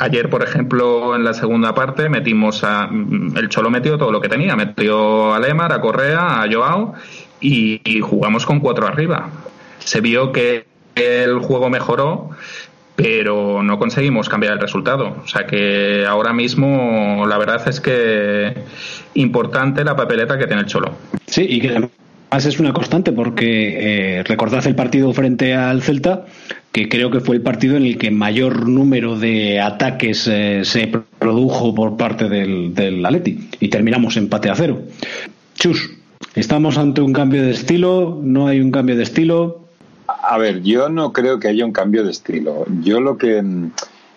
[SPEAKER 11] Ayer, por ejemplo, en la segunda parte metimos a. El Cholo metió todo lo que tenía. Metió a Lemar, a Correa, a Joao y, jugamos con cuatro arriba. Se vio que el juego mejoró, pero no conseguimos cambiar el resultado. O sea que ahora mismo la verdad es que importante la papeleta que tiene el Cholo.
[SPEAKER 2] Sí, y que además es una constante porque eh, recordad el partido frente al Celta que creo que fue el partido en el que mayor número de ataques eh, se produjo por parte del, del Atleti y terminamos empate a cero. Chus, ¿estamos ante un cambio de estilo? ¿No hay un cambio de estilo?
[SPEAKER 12] A ver, yo no creo que haya un cambio de estilo. Yo lo que... Mm,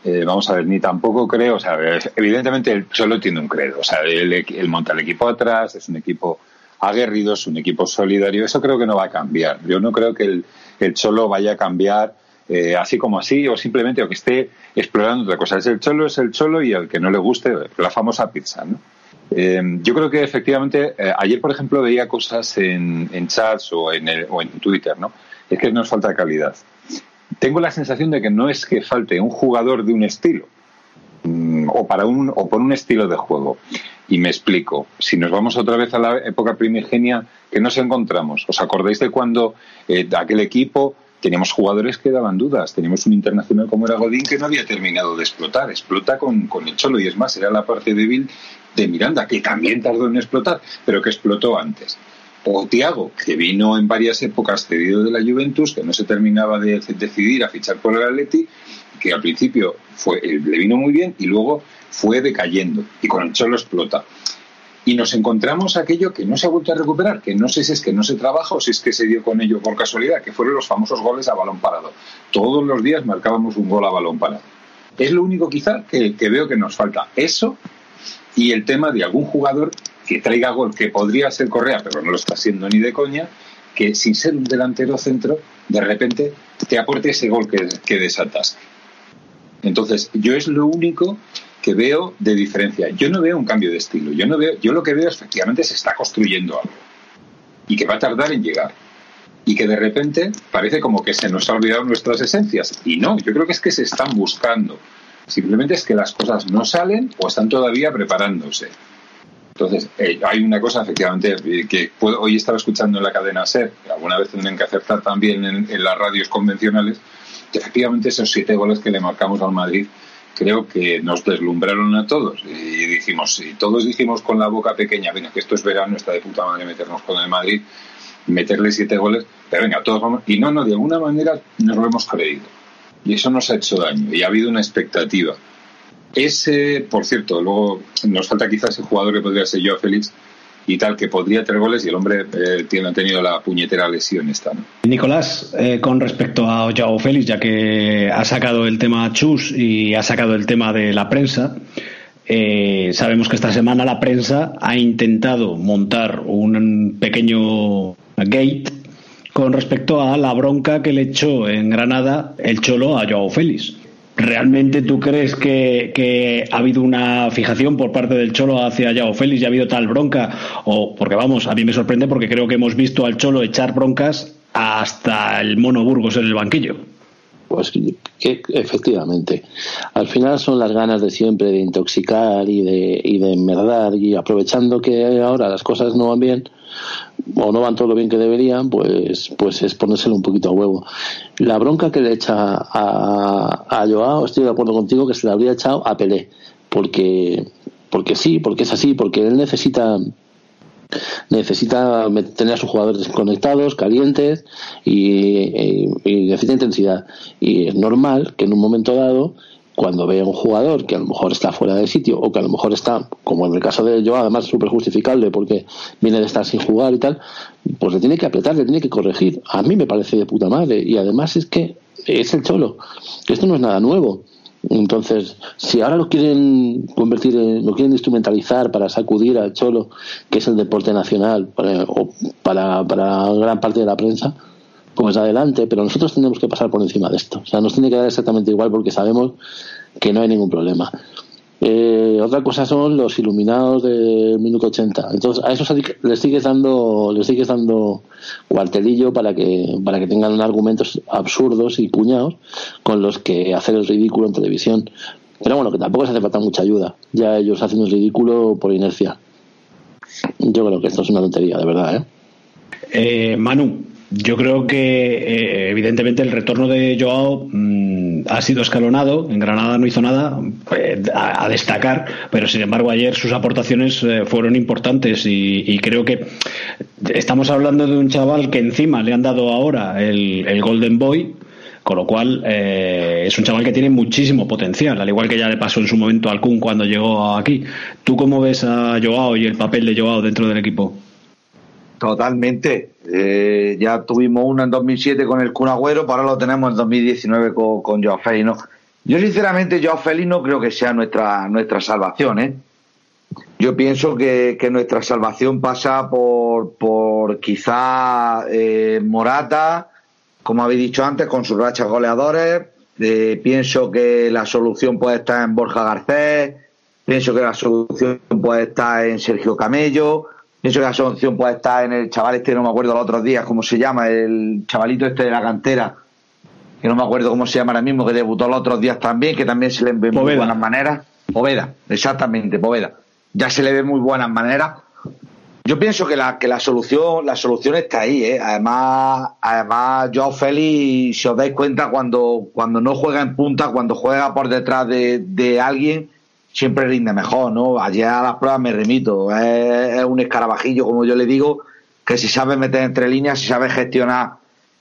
[SPEAKER 12] eh, vamos a ver, ni tampoco creo, o sea, evidentemente el solo tiene un credo, o sea, él, monta el equipo atrás, es un equipo aguerrido, es un equipo solidario, eso creo que no va a cambiar. Yo no creo que el, el Cholo vaya a cambiar eh, así como así, o simplemente o que esté explorando otra cosa. Es el cholo, es el cholo, y al que no le guste, la famosa pizza. Eh, yo creo que efectivamente, eh, ayer por ejemplo veía cosas en, chats o en, o en Twitter, ¿no? Es que nos falta calidad. Tengo la sensación de que no es que falte un jugador de un estilo o para un o por un estilo de juego. Y me explico. Si nos vamos otra vez a la época primigenia, que nos encontramos? ¿Os acordáis de cuando aquel equipo teníamos jugadores que daban dudas. Teníamos un internacional como era Godín que no había terminado de explotar. Explota con, con el Cholo y es más, era la parte débil de Miranda, que también tardó en explotar, pero que explotó antes. O Tiago, que vino en varias épocas cedido de la Juventus, que no se terminaba de decidir a fichar por el Atleti, que al principio fue, le vino muy bien y luego fue decayendo. Y con el Cholo explota y nos encontramos aquello que no se ha vuelto a recuperar, que no sé si es que no se trabaja o si es que se dio con ello por casualidad, que fueron los famosos goles a balón parado. Todos los días marcábamos un gol a balón parado. Es lo único quizá que, veo que nos falta. Eso y el tema de algún jugador que traiga gol, que podría ser Correa, pero no lo está siendo ni de coña, que sin ser un delantero centro, de repente te aporte ese gol que desatas. Entonces, yo es lo único que veo de diferencia. Yo no veo un cambio de estilo. Yo no veo, yo lo que veo es efectivamente se está construyendo algo y que va a tardar en llegar y que de repente parece como que se nos ha olvidado nuestras esencias y no. Yo creo que es que se están buscando. Simplemente es que las cosas no salen o están todavía preparándose. Entonces, eh, hay una cosa efectivamente eh, que hoy estaba escuchando en la cadena SER, alguna vez tendrán que acertar también en, las radios convencionales, efectivamente esos siete goles que le marcamos al Madrid creo que nos deslumbraron a todos y dijimos, y todos dijimos con la boca pequeña, venga, que esto es verano, está de puta madre meternos con el Madrid, meterle siete goles, pero venga, todos vamos, y no, no, de alguna manera nos lo hemos creído. Y eso nos ha hecho daño y ha habido una expectativa. Ese, por cierto, luego nos falta quizás ese jugador que podría ser yo, Félix, y tal, que podría tener goles y el hombre eh, tiene, ha tenido la puñetera lesión esta.
[SPEAKER 2] Nicolás, eh, con respecto a Joao Félix, ya que ha sacado el tema Chus y ha sacado el tema de la prensa, eh, sabemos que esta semana la prensa ha intentado montar un pequeño gate con respecto a la bronca que le echó en Granada el Cholo a Joao Félix. ¿Realmente tú crees que, ha habido una fijación por parte del Cholo hacia Yao Félix y ha habido tal bronca? O porque vamos, a mí me sorprende porque creo que hemos visto al Cholo echar broncas hasta el Mono Burgos en el banquillo.
[SPEAKER 13] Pues que, efectivamente. Al final son las ganas de siempre de intoxicar y de, y de enmerdar y aprovechando que ahora las cosas no van bien o no van todo lo bien que deberían, pues, pues es ponérselo un poquito a huevo. La bronca que le echa a, a Joao, estoy de acuerdo contigo, que se le habría echado a Pelé, porque, porque sí, porque es así, porque él necesita necesita tener a sus jugadores conectados, calientes y, necesita intensidad. Y es normal que en un momento dado cuando ve a un jugador que a lo mejor está fuera de sitio o que a lo mejor está, como en el caso de yo, además súper justificable porque viene de estar sin jugar y tal, pues le tiene que apretar, le tiene que corregir. A mí me parece de puta madre y además es que es el cholo. Esto no es nada nuevo. Entonces, si ahora lo quieren convertir, lo quieren instrumentalizar para sacudir al cholo, que es el deporte nacional, o para, para gran parte de la prensa, pues adelante, pero nosotros tenemos que pasar por encima de esto. O sea, nos tiene que dar exactamente igual porque sabemos que no hay ningún problema. Eh, otra cosa son los iluminados del minuto 80. Entonces, a eso les sigues dando, les sigues dando cuartelillo para que, para que tengan argumentos absurdos y cuñados con los que hacer el ridículo en televisión. Pero bueno, que tampoco se hace falta mucha ayuda. Ya ellos hacen el ridículo por inercia. Yo creo que esto es una tontería, de verdad, ¿eh?
[SPEAKER 2] eh Manu, yo creo que eh, evidentemente el retorno de Joao mm, ha sido escalonado. En Granada no hizo nada eh, a, destacar, pero sin embargo ayer sus aportaciones eh, fueron importantes y, creo que estamos hablando de un chaval que encima le han dado ahora el, Golden Boy. Con lo cual es un chaval que tiene muchísimo potencial, al igual que ya le pasó en su momento al Kun cuando llegó aquí. ¿Tú cómo ves a Joao y el papel de Joao dentro del equipo?
[SPEAKER 10] Totalmente. Eh, ya tuvimos uno en 2007 con el Kun Agüero, ahora lo tenemos en 2019 con, con Joao Félix. Yo sinceramente Joao Félix no creo que sea nuestra, nuestra salvación. ¿eh? Yo pienso que, nuestra salvación pasa por, por quizá eh, Morata, como habéis dicho antes, con sus rachas goleadores. Pienso que la solución puede estar en Borja Garcés. Pienso que la solución puede estar en Sergio Camello Pienso que la solución puede estar en el chaval este, no me acuerdo los otros días cómo se llama, el chavalito este de la cantera, que no me acuerdo cómo se llama ahora mismo, que debutó los otros días también, que también se le ve muy buenas maneras. Poveda, exactamente, Poveda. Ya se le ve muy buenas maneras. Yo pienso que la, que la solución, la solución está ahí, ¿eh? Además, además, Joao Félix, si os dais cuenta, cuando, cuando no juega en punta, cuando juega por detrás de, de alguien, siempre rinde mejor, ¿no? Ayer a las pruebas me remito, es, un escarabajillo, como yo le digo, que si sabe meter entre líneas, si sabe gestionar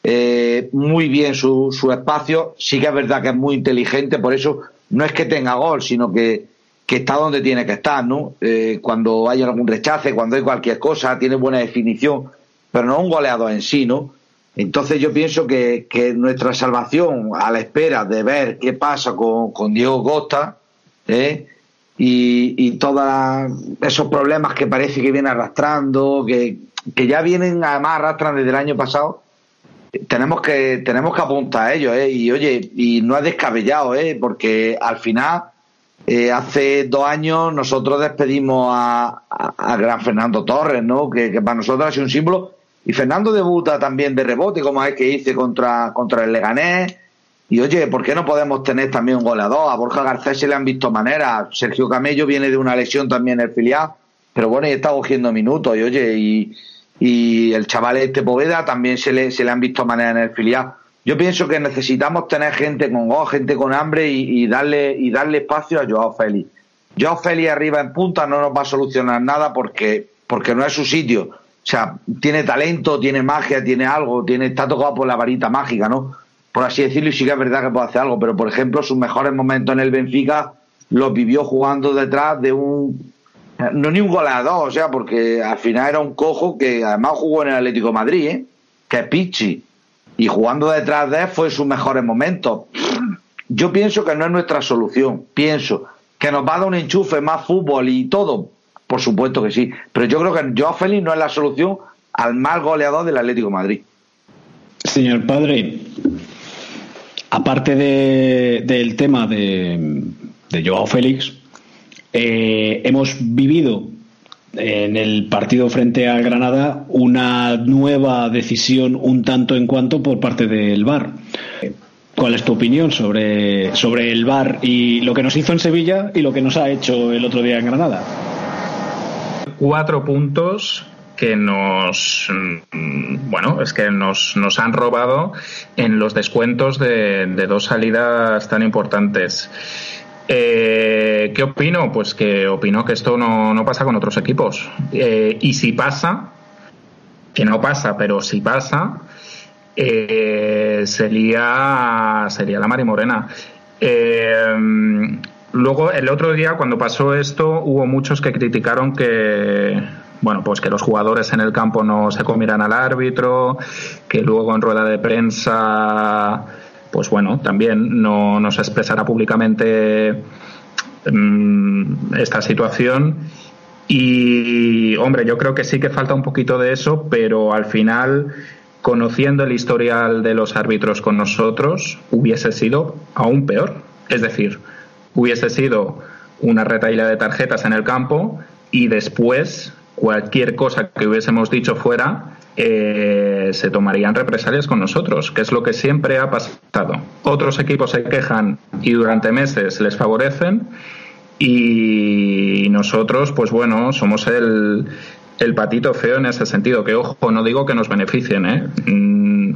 [SPEAKER 10] eh, muy bien su, su espacio, sí que es verdad que es muy inteligente, por eso no es que tenga gol, sino que, que está donde tiene que estar, ¿no? Eh, cuando hay algún rechace, cuando hay cualquier cosa, tiene buena definición, pero no un goleador en sí, ¿no? Entonces yo pienso que, que nuestra salvación, a la espera de ver qué pasa con, con Diego Costa, ¿eh? Y, y todos esos problemas que parece que viene arrastrando, que, que ya vienen además arrastran desde el año pasado, tenemos que tenemos que apuntar a ello, ¿eh? y oye, y no es descabellado, ¿eh? porque al final, eh, hace dos años nosotros despedimos a, a, gran Fernando Torres, ¿no? Que, que, para nosotros ha sido un símbolo, y Fernando debuta también de rebote, como es que hice contra, contra el Leganés, y oye, ¿por qué no podemos tener también un goleador? A Borja Garcés se le han visto maneras. Sergio Camello viene de una lesión también en el filial, pero bueno, y está cogiendo minutos. Y oye, y, y el chaval este Poveda también se le, se le han visto maneras en el filial. Yo pienso que necesitamos tener gente con gol, gente con hambre y, darle, y darle espacio a Joao Félix. Joao Félix arriba en punta no nos va a solucionar nada porque, porque no es su sitio. O sea, tiene talento, tiene magia, tiene algo, tiene, está tocado por la varita mágica, ¿no? Por así decirlo, y sí que es verdad que puede hacer algo, pero por ejemplo, sus mejores momentos en el Benfica los vivió jugando detrás de un. No ni un goleador, o sea, porque al final era un cojo que además jugó en el Atlético Madrid, ¿eh? que es Pichi, y jugando detrás de él fue sus mejores momentos. Yo pienso que no es nuestra solución, pienso que nos va a dar un enchufe, más fútbol y todo, por supuesto que sí, pero yo creo que Joao Félix no es la solución al mal goleador del Atlético Madrid.
[SPEAKER 2] Señor padre, aparte del tema de, Joao Félix, eh, hemos vivido en el partido frente al Granada una nueva decisión un tanto en cuanto por parte del VAR. ¿Cuál es tu opinión sobre, sobre el VAR y lo que nos hizo en Sevilla y lo que nos ha hecho el otro día en Granada?
[SPEAKER 11] Cuatro puntos que nos mm, bueno es que nos, nos han robado en los descuentos de, de dos salidas tan importantes eh, ¿Qué opino? Pues que opino que esto no, no pasa con otros equipos. Eh, y si pasa, que no pasa, pero si pasa, eh, sería, sería la Mari Morena. luego, el otro día, cuando pasó esto, hubo muchos que criticaron que, bueno, pues que los jugadores en el campo no se comieran al árbitro, que luego en rueda de prensa pues bueno, también no nos expresará públicamente mm, esta situación. Y, hombre, yo creo que sí que falta un poquito de eso, pero al final, conociendo el historial de los árbitros con nosotros, hubiese sido aún peor. Es decir, hubiese sido una retaíla de tarjetas en el campo y después cualquier cosa que hubiésemos dicho fuera eh, se tomarían represalias con nosotros, que es lo que siempre ha pasado. Otros equipos se quejan y durante meses les favorecen y nosotros, pues bueno, somos el, el patito feo en ese sentido, que ojo, no digo que nos beneficien, ¿eh? Mm,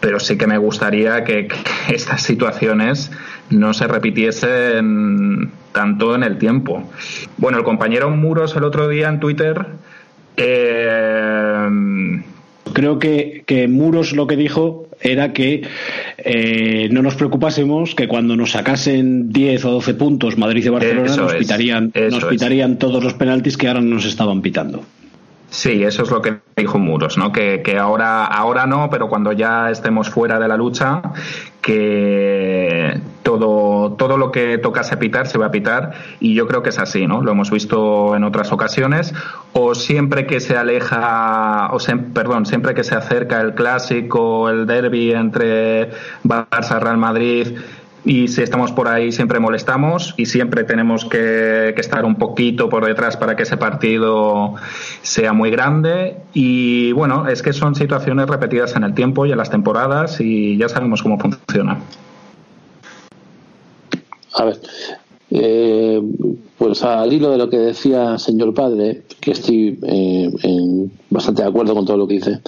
[SPEAKER 11] pero sí que me gustaría que, estas situaciones no se repitiesen tanto en el tiempo. Bueno, el compañero Muros el otro día en Twitter eh,
[SPEAKER 2] Creo que, que Muros lo que dijo era que eh, no nos preocupásemos que cuando nos sacasen 10 o 12 puntos Madrid y Barcelona nos, pitarían, nos pitarían todos los penaltis que ahora nos estaban pitando.
[SPEAKER 11] Sí, eso es lo que dijo Muros, ¿no? Que, que, ahora, ahora no, pero cuando ya estemos fuera de la lucha, que todo, todo lo que tocase pitar se va a pitar y yo creo que es así, ¿no? Lo hemos visto en otras ocasiones o siempre que se aleja, o perdón, siempre que se acerca el clásico, el derby entre Barça, Real Madrid, y si estamos por ahí siempre molestamos y siempre tenemos que, estar un poquito por detrás para que ese partido sea muy grande y bueno, es que son situaciones repetidas en el tiempo y en las temporadas y ya sabemos cómo funciona.
[SPEAKER 13] A ver, eh, pues al hilo de lo que decía señor padre, que estoy eh, bastante de acuerdo con todo lo que dice,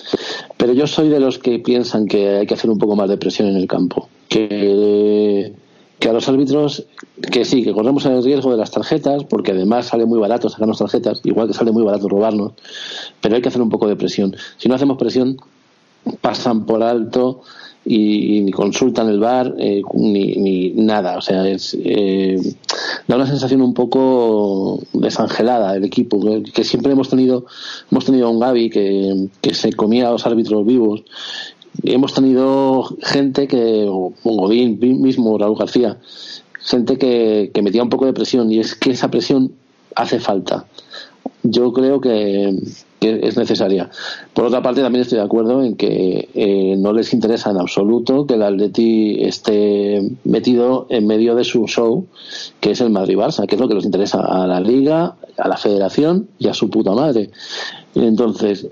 [SPEAKER 13] pero yo soy de los que piensan que hay que hacer un poco más de presión en el campo que, que a los árbitros, que sí, que corremos el riesgo de las tarjetas, porque además sale muy barato sacarnos tarjetas, igual que sale muy barato robarnos, pero hay que hacer un poco de presión. Si no hacemos presión, pasan por alto y, ni consultan el bar eh, ni, ni, nada. O sea, es, eh, da una sensación un poco desangelada el equipo, que, siempre hemos tenido, hemos tenido a un Gaby que, que se comía a los árbitros vivos hemos tenido gente que, o Godín mismo, Raúl García, gente que, que metía un poco de presión y es que esa presión hace falta. Yo creo que, es necesaria. Por otra parte, también estoy de acuerdo en que eh, no les interesa en absoluto que el Atleti esté metido en medio de su show, que es el Madrid-Barça, que es lo que les interesa a la Liga, a la Federación y a su puta madre. Entonces,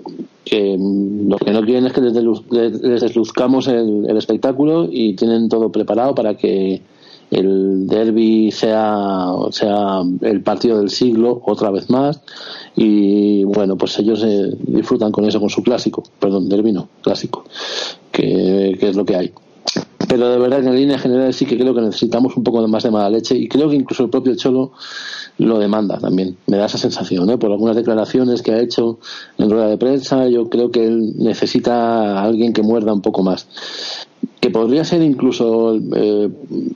[SPEAKER 13] lo que no quieren es que les, desluzcamos el, espectáculo y tienen todo preparado para que el derby sea, sea el partido del siglo otra vez más y bueno pues ellos eh, disfrutan con eso con su clásico. Perdón derby no clásico que, que es lo que hay. Pero de verdad en línea general sí que creo que necesitamos un poco más de mala leche y creo que incluso el propio Cholo lo demanda también. Me da esa sensación, ¿eh? por algunas declaraciones que ha hecho en rueda de prensa. Yo creo que él necesita a alguien que muerda un poco más. Que podría ser incluso, eh,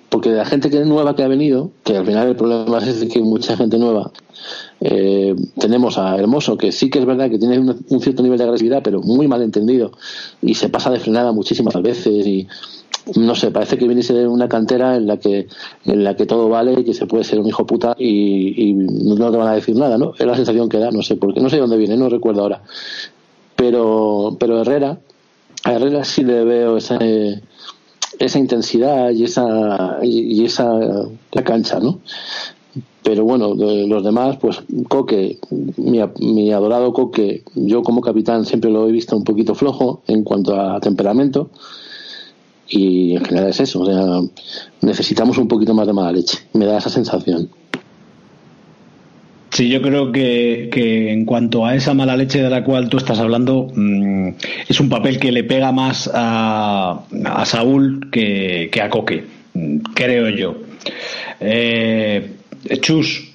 [SPEAKER 13] porque la gente que nueva que ha venido, que al final el problema es que mucha gente nueva, eh, tenemos a Hermoso, que sí que es verdad que tiene un, cierto nivel de agresividad, pero muy mal entendido y se pasa de frenada muchísimas veces y no sé, parece que viniese de una cantera en la que en la que todo vale y que se puede ser un hijo puta y, no te van a decir nada, ¿no? Es la sensación que da, no sé por qué, no sé de dónde viene, no recuerdo ahora. Pero, pero Herrera, a Herrera sí le veo esa, esa intensidad y esa, y esa la cancha, ¿no? pero bueno, los demás, pues Coque, mi, mi, adorado Coque, yo como capitán siempre lo he visto un poquito flojo en cuanto a temperamento y en general es eso, o sea, necesitamos un poquito más de mala leche, me da esa sensación.
[SPEAKER 2] Sí, yo creo que, que, en cuanto a esa mala leche de la cual tú estás hablando, mmm, es un papel que le pega más a, a Saúl que, que, a Coque, creo yo. Eh, Chus,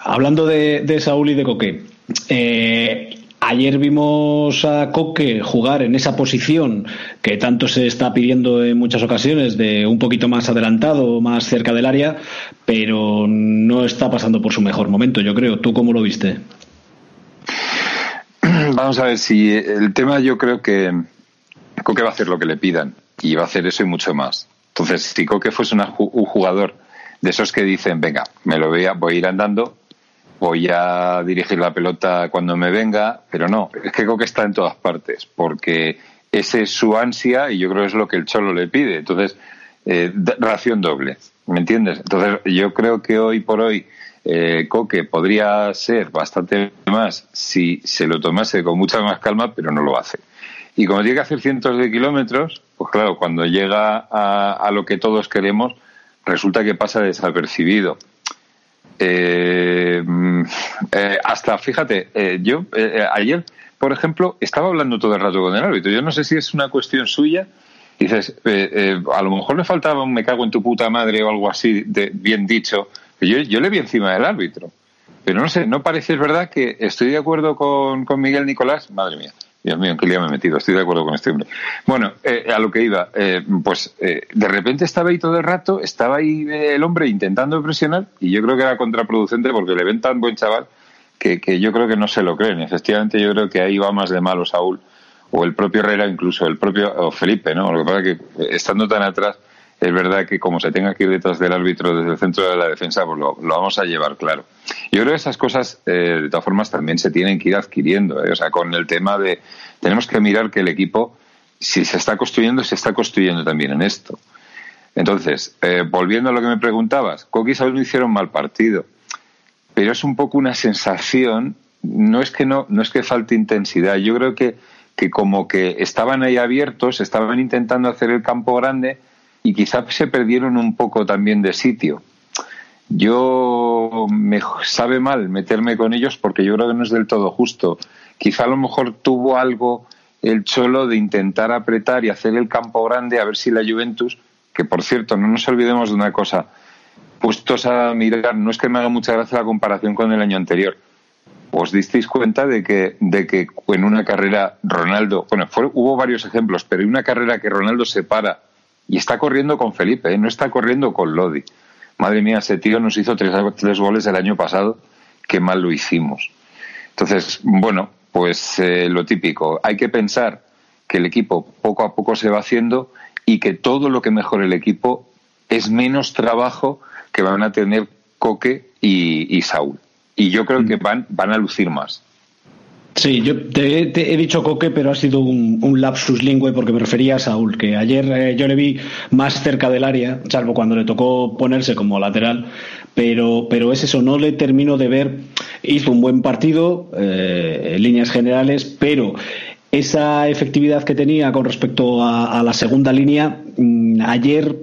[SPEAKER 2] hablando de, de, Saúl y de Coque, eh, Ayer vimos a Coque jugar en esa posición que tanto se está pidiendo en muchas ocasiones, de un poquito más adelantado, más cerca del área, pero no está pasando por su mejor momento, yo creo. ¿Tú cómo lo viste?
[SPEAKER 12] Vamos a ver si el tema yo creo que Coque va a hacer lo que le pidan y va a hacer eso y mucho más. Entonces, si Coque fuese una, un jugador de esos que dicen, venga, me lo voy a, voy a ir andando, voy a dirigir la pelota cuando me venga, pero no, es que creo que está en todas partes, porque ese es su ansia y yo creo que es lo que el Cholo le pide. Entonces, eh, ración doble, ¿me entiendes? Entonces, yo creo que hoy por hoy eh, Coque podría ser bastante más si se lo tomase con mucha más calma, pero no lo hace. Y como tiene que hacer cientos de kilómetros, pues claro, cuando llega a, a lo que todos queremos, resulta que pasa desapercibido. Eh, eh, hasta, fíjate, eh, yo eh, ayer, por ejemplo, estaba hablando todo el rato con el árbitro. Yo no sé si es una cuestión suya. Dices, a lo mejor le faltaba un me cago en tu puta madre o algo así, de, bien dicho. Yo, yo le vi encima del árbitro. Pero no sé, no parece, es verdad que estoy de acuerdo con, con Miguel Nicolás. Madre mía Dios mío, ¿en qué día me he metido? Estoy de acuerdo con este hombre. Bueno, eh, a lo que iba, eh, pues eh, de repente estaba ahí todo el rato, estaba ahí eh, el hombre intentando presionar y yo creo que era contraproducente porque le ven tan buen chaval que, que yo creo que no se lo creen. Efectivamente, yo creo que ahí va más de malo Saúl o el propio Herrera, incluso el propio o Felipe, ¿no? Lo que pasa es que estando tan atrás, es verdad que como se tenga que ir detrás del árbitro desde el centro de la defensa, pues lo, vamos a llevar claro. Yo creo que esas cosas, eh, de todas formas, también se tienen que ir adquiriendo. ¿eh? O sea, con el tema de. Tenemos que mirar que el equipo, si se está construyendo, se está construyendo también en esto. Entonces, eh, volviendo a lo que me preguntabas, Coqui y Saúl no hicieron mal partido, pero es un poco una sensación. No es que no, no es que falte intensidad. Yo creo que, que como que estaban ahí abiertos, estaban intentando hacer el campo grande y quizás se perdieron un poco también de sitio. Yo me sabe mal meterme con ellos porque yo creo que no es del todo justo. Quizá a lo mejor tuvo algo el Cholo de intentar apretar y hacer el campo grande a ver si la Juventus, que por cierto, no nos olvidemos de una cosa, puestos a mirar, no es que me haga mucha gracia la comparación con el año anterior. ¿Os disteis cuenta de que, de que en una carrera Ronaldo, bueno, hubo varios ejemplos, pero en una carrera que Ronaldo se para y está corriendo con Felipe, ¿eh? no está corriendo con Lodi. Madre mía, ese tío nos hizo tres, tres goles el año pasado, qué mal lo hicimos. Entonces, bueno, pues eh, lo típico, hay que pensar que el equipo poco a poco se va haciendo y que todo lo que mejore el equipo es menos trabajo que van a tener Coque y, y Saúl. Y yo creo que van, van a lucir más.
[SPEAKER 2] Sí, yo te, he dicho Coque, pero ha sido un, un, lapsus lingüe porque me refería a Saúl, que ayer eh, yo le vi más cerca del área, salvo cuando le tocó ponerse como lateral, pero, pero es eso, no le termino de ver. Hizo un buen partido eh, en líneas generales, pero esa efectividad que tenía con respecto a, la segunda línea, mmm, ayer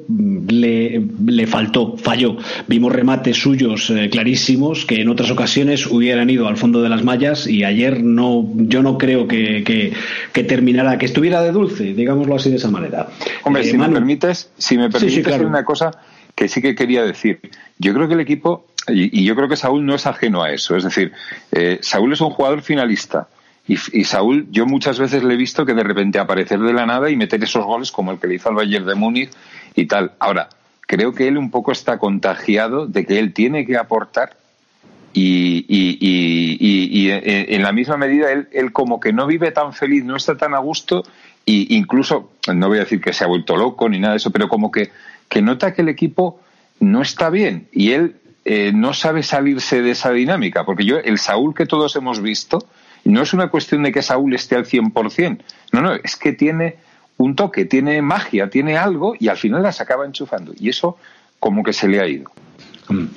[SPEAKER 2] le, le, faltó, falló. Vimos remates suyos eh, clarísimos que en otras ocasiones hubieran ido al fondo de las mallas y ayer no, yo no creo que, que, que terminara, que estuviera de dulce, digámoslo así de esa manera.
[SPEAKER 12] Hombre, eh, si, Manu, me permites, si me permites sí, sí, claro. una cosa que sí que quería decir. Yo creo que el equipo, y, y yo creo que Saúl no es ajeno a eso, es decir, eh, Saúl es un jugador finalista y, Saúl, yo muchas veces le he visto que de repente aparecer de la nada y meter esos goles como el que le hizo al Bayern de Múnich y tal. Ahora, creo que él un poco está contagiado de que él tiene que aportar y, y, y en la misma medida él, él, como que no vive tan feliz, no está tan a gusto y incluso, no voy a decir que se ha vuelto loco ni nada de eso, pero como que, que nota que el equipo no está bien y él eh, no sabe salirse de esa dinámica, porque yo, el Saúl que todos hemos visto, no es una cuestión de que Saúl esté al 100%, no, no, es que tiene un toque, tiene magia, tiene algo y al final las acaba enchufando. Y eso como que se le ha ido.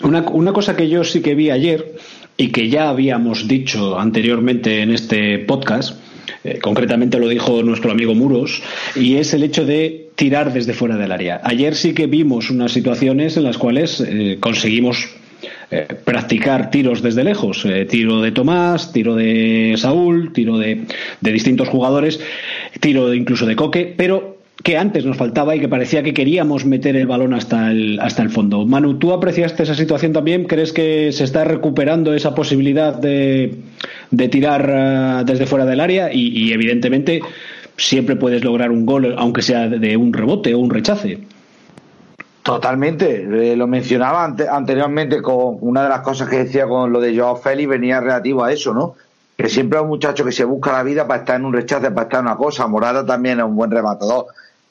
[SPEAKER 2] Una, una cosa que yo sí que vi ayer y que ya habíamos dicho anteriormente en este podcast, eh, concretamente lo dijo nuestro amigo Muros, y es el hecho de tirar desde fuera del área. Ayer sí que vimos unas situaciones en las cuales eh, conseguimos eh, practicar tiros desde lejos, tiro de Tomás, tiro de Saúl, tiro de, de distintos jugadores, tiro incluso de Coque, pero que antes nos faltaba y que parecía que queríamos meter el balón hasta el, hasta el fondo. Manu, ¿tú apreciaste esa situación también? ¿Crees que se está recuperando esa posibilidad de, de tirar eh, desde fuera del área? Y, evidentemente siempre puedes lograr un gol, aunque sea de un rebote o un rechace.
[SPEAKER 10] Totalmente, eh, lo mencionaba anteriormente con una de las cosas que decía con lo de Joao Félix, venía relativo a eso, ¿no? Que siempre es un muchacho que se busca la vida para estar en un rechace, para estar en una cosa. Morada también es un buen rematador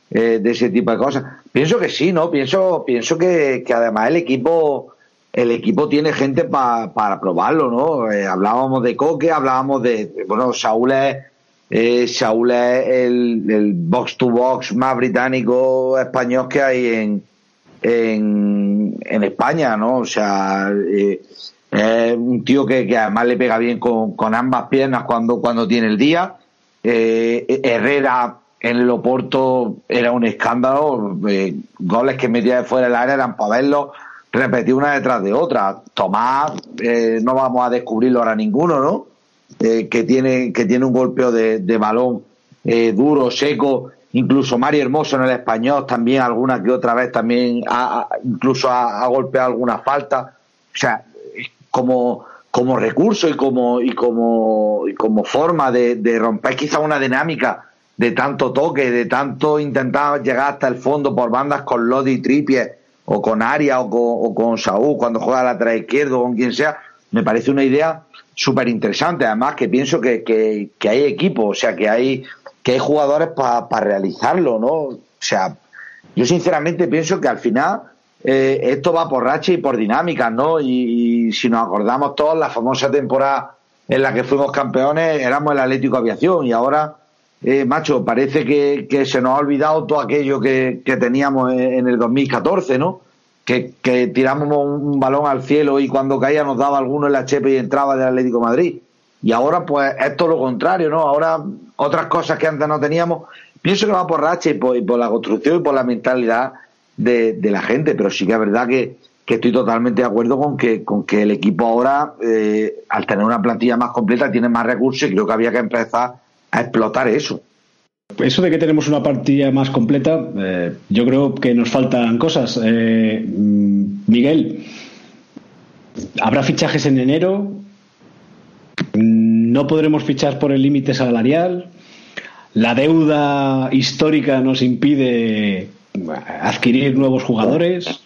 [SPEAKER 10] eh, de ese tipo de cosas. Pienso que sí, ¿no? Pienso, pienso que, además el equipo, el equipo tiene gente para probarlo, ¿no? Eh, hablábamos de Coque, hablábamos de, bueno, Saúl es, eh, Saúl es el, el, box to box más británico español que hay en, en, España, ¿no? O sea, es un tío que, que, además le pega bien con, con ambas piernas cuando, cuando tiene el día. Herrera en el Oporto era un escándalo, eh, goles que metía de fuera del área eran para verlo repetir una detrás de otra. Tomás, eh, no vamos a descubrirlo ahora ninguno, ¿no? Eh, que tiene que tiene un golpeo de, balón duro, seco, incluso Mario Hermoso en el español también alguna que otra vez también ha, incluso ha, golpeado alguna falta. O sea, como como recurso y como y como y como forma de, de romper quizá una dinámica de tanto toque, de tanto intentar llegar hasta el fondo por bandas con Lodi Trippier o con Aria o con, Saúl cuando juega a la lateral izquierdo o con quien sea, me parece una idea súper interesante. Además que pienso que, que, hay equipo, o sea, que hay, que hay jugadores para realizarlo, ¿no? O sea, yo sinceramente pienso que al final eh, esto va por racha y por dinámicas, ¿no? Y, si nos acordamos todos, la famosa temporada en la que fuimos campeones éramos el Atlético Aviación y ahora eh, macho, parece que, se nos ha olvidado todo aquello que, teníamos en el 2014, ¿no? Que, que tiramos un, balón al cielo y cuando caía nos daba alguno en la chepe y entraba del Atlético Madrid. Y ahora, pues, es todo lo contrario, ¿no? Ahora, otras cosas que antes no teníamos. Pienso que va por racha y por, la construcción y por la mentalidad de, la gente, pero sí que es verdad que, estoy totalmente de acuerdo con que, con que el equipo ahora, eh, al tener una plantilla más completa, tiene más recursos y creo que había que empezar a explotar eso.
[SPEAKER 2] Eso de que tenemos una partida más completa, eh, yo creo que nos faltan cosas. Eh, mm, Miguel, ¿habrá fichajes en enero? ¿No podremos fichar por el límite salarial? ¿La deuda histórica nos impide adquirir nuevos jugadores?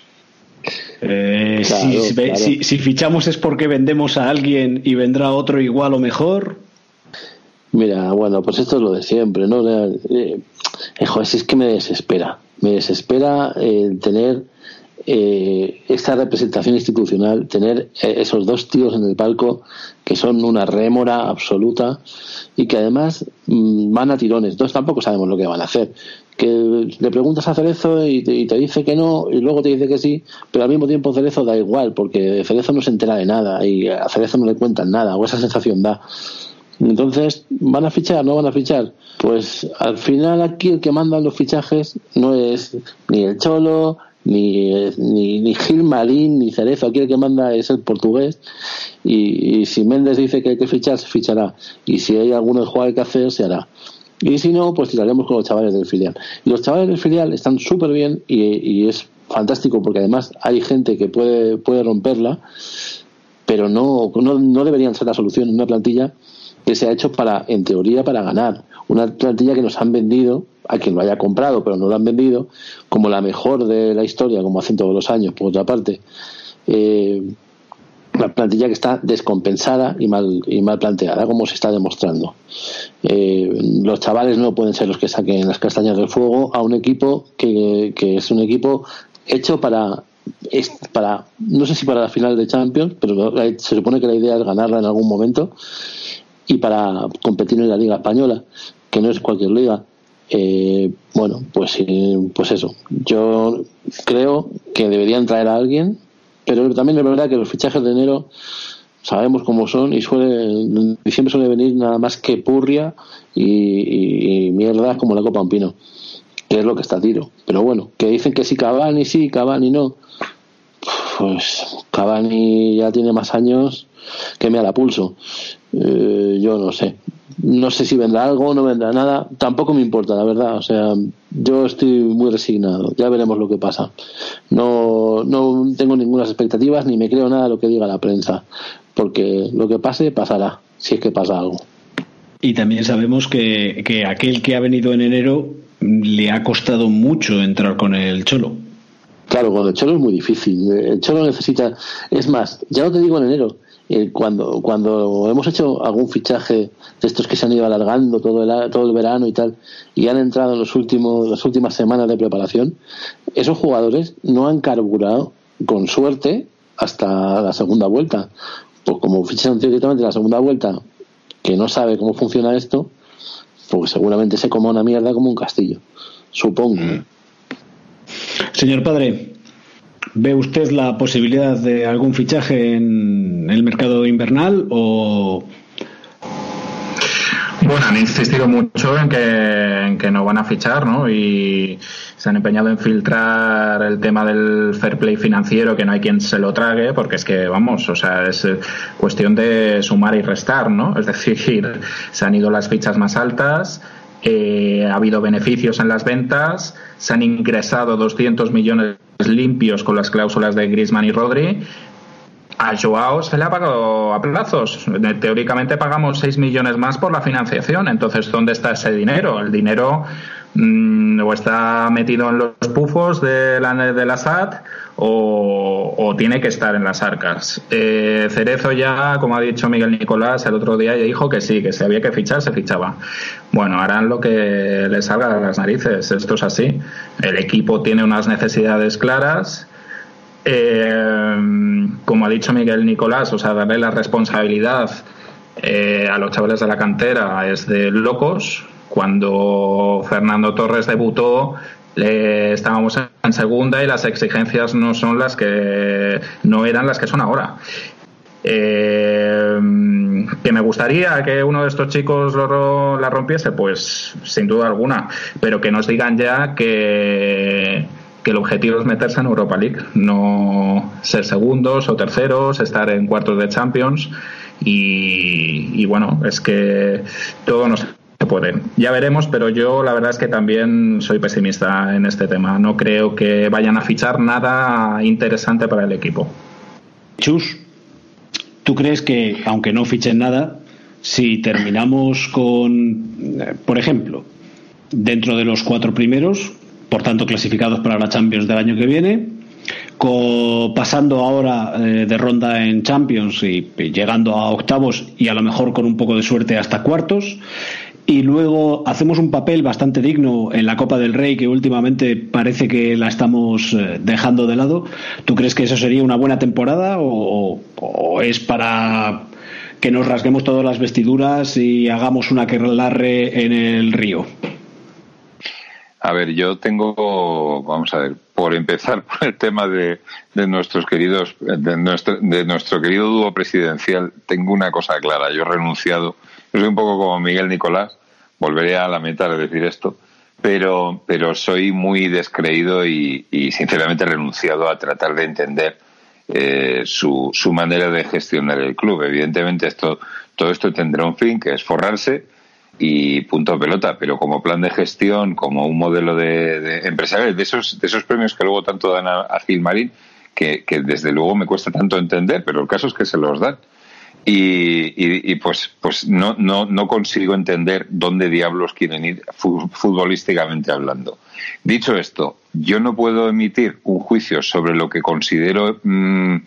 [SPEAKER 2] Eh, si, fichamos es porque vendemos a alguien y vendrá otro igual o mejor.
[SPEAKER 13] Mira, bueno, pues esto es lo de siempre, ¿no? Eh, eh es que me desespera. Me desespera el tener eh, esta representación institucional, tener eh, esos dos tíos en el palco que son una rémora absoluta y que además mm, van a tirones. Entonces tampoco sabemos lo que van a hacer. Que le preguntas a Cerezo y te, dice que no y luego te dice que sí, pero al mismo tiempo Cerezo da igual porque Cerezo no se entera de nada y a Cerezo no le cuentan nada o esa sensación da. Entonces, ¿van a fichar? ¿No van a fichar? Pues al final aquí el que manda los fichajes no es ni el Cholo, ni, ni, ni Gil Marín, ni Cerezo. Aquí el que manda es el portugués. Y, si Méndez dice que hay que fichar, se fichará. Y si hay alguno juego que hacer, se hará. Y si no, pues tiraremos con los chavales del filial. Y los chavales del filial están súper bien y, y, es fantástico porque además hay gente que puede, puede romperla, pero no, no, no deberían ser la solución en una plantilla que se ha hecho para, en teoría, para ganar. Una plantilla que nos han vendido, a quien lo haya comprado, pero no lo han vendido, como la mejor de la historia, como hacen todos los años, por otra parte. Eh, una plantilla que está descompensada y mal, y mal planteada, como se está demostrando. Eh, los chavales no pueden ser los que saquen las castañas del fuego a un equipo que, que es un equipo hecho para es para no sé si para la final de Champions pero se supone que la idea es ganarla en algún momento y para competir en la Liga Española, que no es cualquier liga. Eh, bueno, pues, pues eso. Yo creo que deberían traer a alguien Pero también es verdad que los fichajes de enero sabemos cómo son y suele, diciembre suele venir nada más que purria y, y, mierda como la copa un pino, que es lo que está a tiro. Pero bueno, que dicen que si Cavani sí, Cavani no. Pues Cavani ya tiene más años que me la pulso. Eh, yo no sé. No sé si vendrá algo, no vendrá nada. Tampoco me importa, la verdad. O sea, yo estoy muy resignado. Ya veremos lo que pasa. No, no tengo ninguna expectativas ni me creo nada de lo que diga la prensa porque lo que pase pasará, si es que pasa algo.
[SPEAKER 2] Y también sabemos que, que aquel que ha venido en enero le ha costado mucho entrar con el Cholo.
[SPEAKER 13] Claro, con el Cholo es muy difícil. El Cholo necesita. Es más, ya no te digo en enero. Eh, cuando, cuando hemos hecho algún fichaje de estos que se han ido alargando todo el, todo el verano y tal, y han entrado en los últimos, las últimas semanas de preparación, esos jugadores no han carburado, con suerte, hasta la segunda vuelta pues como fichan directamente la segunda vuelta, que no sabe cómo funciona esto, pues seguramente se coma una mierda como un castillo. Supongo. Mm.
[SPEAKER 2] Señor padre, ¿ve usted la posibilidad de algún fichaje en el mercado invernal o
[SPEAKER 11] bueno, han insistido mucho en que, en que no van a fichar, ¿no? Y se han empeñado en filtrar el tema del fair play financiero, que no hay quien se lo trague, porque es que, vamos, o sea, es eh, cuestión de sumar y restar, ¿no? Es decir, se han ido las fichas más altas, eh, ha habido beneficios en las ventas, se han ingresado 200 millones limpios con las cláusulas de Griezmann y Rodri a Joao se le ha pagado a plazos. Teóricamente pagamos 6 millones más por la financiación. Entonces, ¿dónde está ese dinero? El dinero mm, o está metido en los pufos de la, de la SAT o, tiene que estar en las arcas. Eh, Cerezo ya, como ha dicho Miguel Nicolás el otro día, ya dijo que sí, que si había que fichar, se fichaba. Bueno, harán lo que les salga de las narices. Esto es así. El equipo tiene unas necesidades claras eh, como ha dicho Miguel Nicolás, o sea, darle la responsabilidad eh, a los chavales de la cantera es de locos. Cuando Fernando Torres debutó, estábamos en segunda y las exigencias no son las que no eran las que son ahora. Eh, que me gustaría que uno de estos chicos lo, la rompiese, pues sin duda alguna, pero que nos digan ya que que el objetivo es meterse en Europa League, no ser segundos o terceros, estar en cuartos de Champions y, bueno, es que todo no se puede. Ya veremos, pero yo la verdad es que también soy pesimista en este tema. No creo que vayan a fichar nada interesante para el equipo.
[SPEAKER 2] Chus, ¿tú crees que, aunque no fichen nada, si terminamos con, eh, por ejemplo, dentro de los cuatro primeros, por tanto clasificados para la Champions del año que viene. pasando ahora eh, de ronda en Champions y, llegando a octavos y a lo mejor con un poco de suerte hasta cuartos. Y luego hacemos un papel bastante digno en la Copa del Rey que últimamente parece que la estamos eh, dejando de lado. ¿Tú crees que eso sería una buena temporada o, es para que nos rasguemos todas las vestiduras y hagamos una que larre en el río?
[SPEAKER 12] A ver, yo tengo, vamos a ver, por empezar por el tema de, nuestros queridos, de nuestro, de nuestro querido dúo presidencial, tengo una cosa clara. Yo he renunciado. Soy un poco como Miguel Nicolás. Volveré a lamentar de decir esto, pero, pero soy muy descreído y, sinceramente renunciado a tratar de entender eh, su, su manera de gestionar el club. Evidentemente esto, todo esto tendrá un fin, que es forrarse y punto pelota, pero como plan de gestión, como un modelo de, de empresarial, de esos, de esos premios que luego tanto dan a, Gilmarín, que, que, desde luego me cuesta tanto entender, pero el caso es que se los dan. Y, pues, pues no, no, consigo entender dónde diablos quieren ir futbolísticamente hablando. Dicho esto, yo no puedo emitir un juicio sobre lo que considero mm,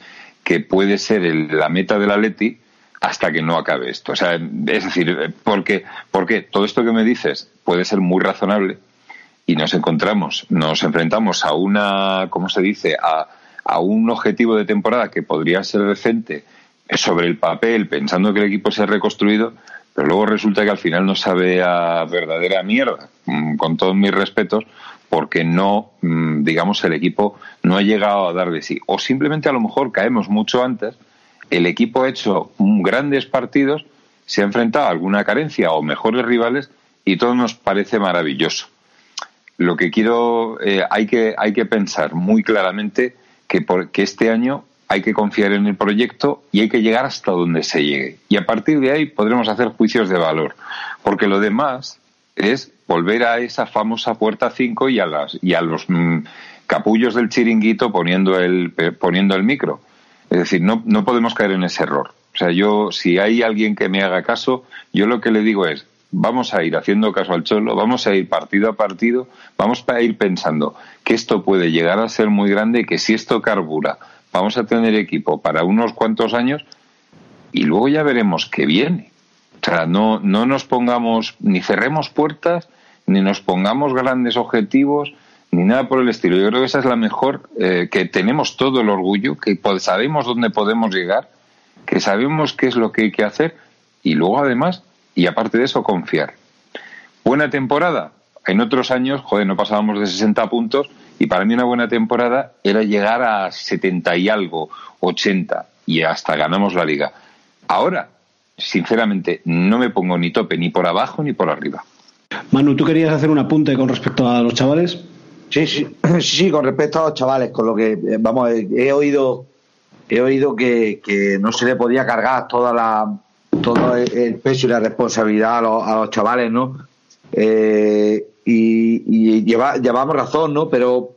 [SPEAKER 12] que puede ser la meta del Atleti hasta que no acabe esto. O sea, es decir, porque, porque todo esto que me dices puede ser muy razonable y nos encontramos, nos enfrentamos a una, ¿cómo se dice?, a, a un objetivo de temporada que podría ser decente sobre el papel, pensando que el equipo se ha reconstruido, pero luego resulta que al final no sabe a verdadera mierda, mm, con todos mis respetos, porque no, mm, digamos, el equipo no ha llegado a dar de sí. O simplemente a lo mejor caemos mucho antes, el equipo ha hecho grandes partidos, se ha enfrentado a alguna carencia o mejores rivales y todo nos parece maravilloso. Lo que quiero, eh, hay, que, hay que pensar muy claramente que, por, que este año hay que confiar en el proyecto y hay que llegar hasta donde se llegue. Y a partir de ahí podremos hacer juicios de valor, porque lo demás es volver a esa famosa puerta 5 y a y a los mm, capullos del chiringuito poniendo el poniendo el micro. Es decir, no, no podemos caer en ese error. O sea, yo si hay alguien que me haga caso, yo lo que le digo es, vamos a ir haciendo caso al cholo, vamos a ir partido a partido, vamos a ir pensando que esto puede llegar a ser muy grande y que si esto carbura, vamos a tener equipo para unos cuantos años y luego ya veremos qué viene. O sea, no, no nos pongamos, ni cerremos puertas, ni nos pongamos grandes objetivos, ni nada por el estilo. Yo creo que esa es la mejor, eh, que tenemos todo el orgullo, que sabemos dónde podemos llegar, que sabemos qué es lo que hay que hacer y luego además, y aparte de eso, confiar. Buena temporada. En otros años, joder, no pasábamos de 60 puntos y para mí una buena temporada era llegar a 70 y algo, 80 y hasta ganamos la liga. Ahora, sinceramente, no me pongo ni tope ni por abajo ni por arriba.
[SPEAKER 2] Manu, ¿tú querías hacer un apunte con respecto a los chavales?
[SPEAKER 10] Sí, sí, sí, con respecto a los chavales, con lo que, eh, vamos, he oído, he oído que, no se le podía cargar toda la, todo el peso y la responsabilidad a los, a los chavales, ¿no? Eh, y, llevamos razón, ¿no? Pero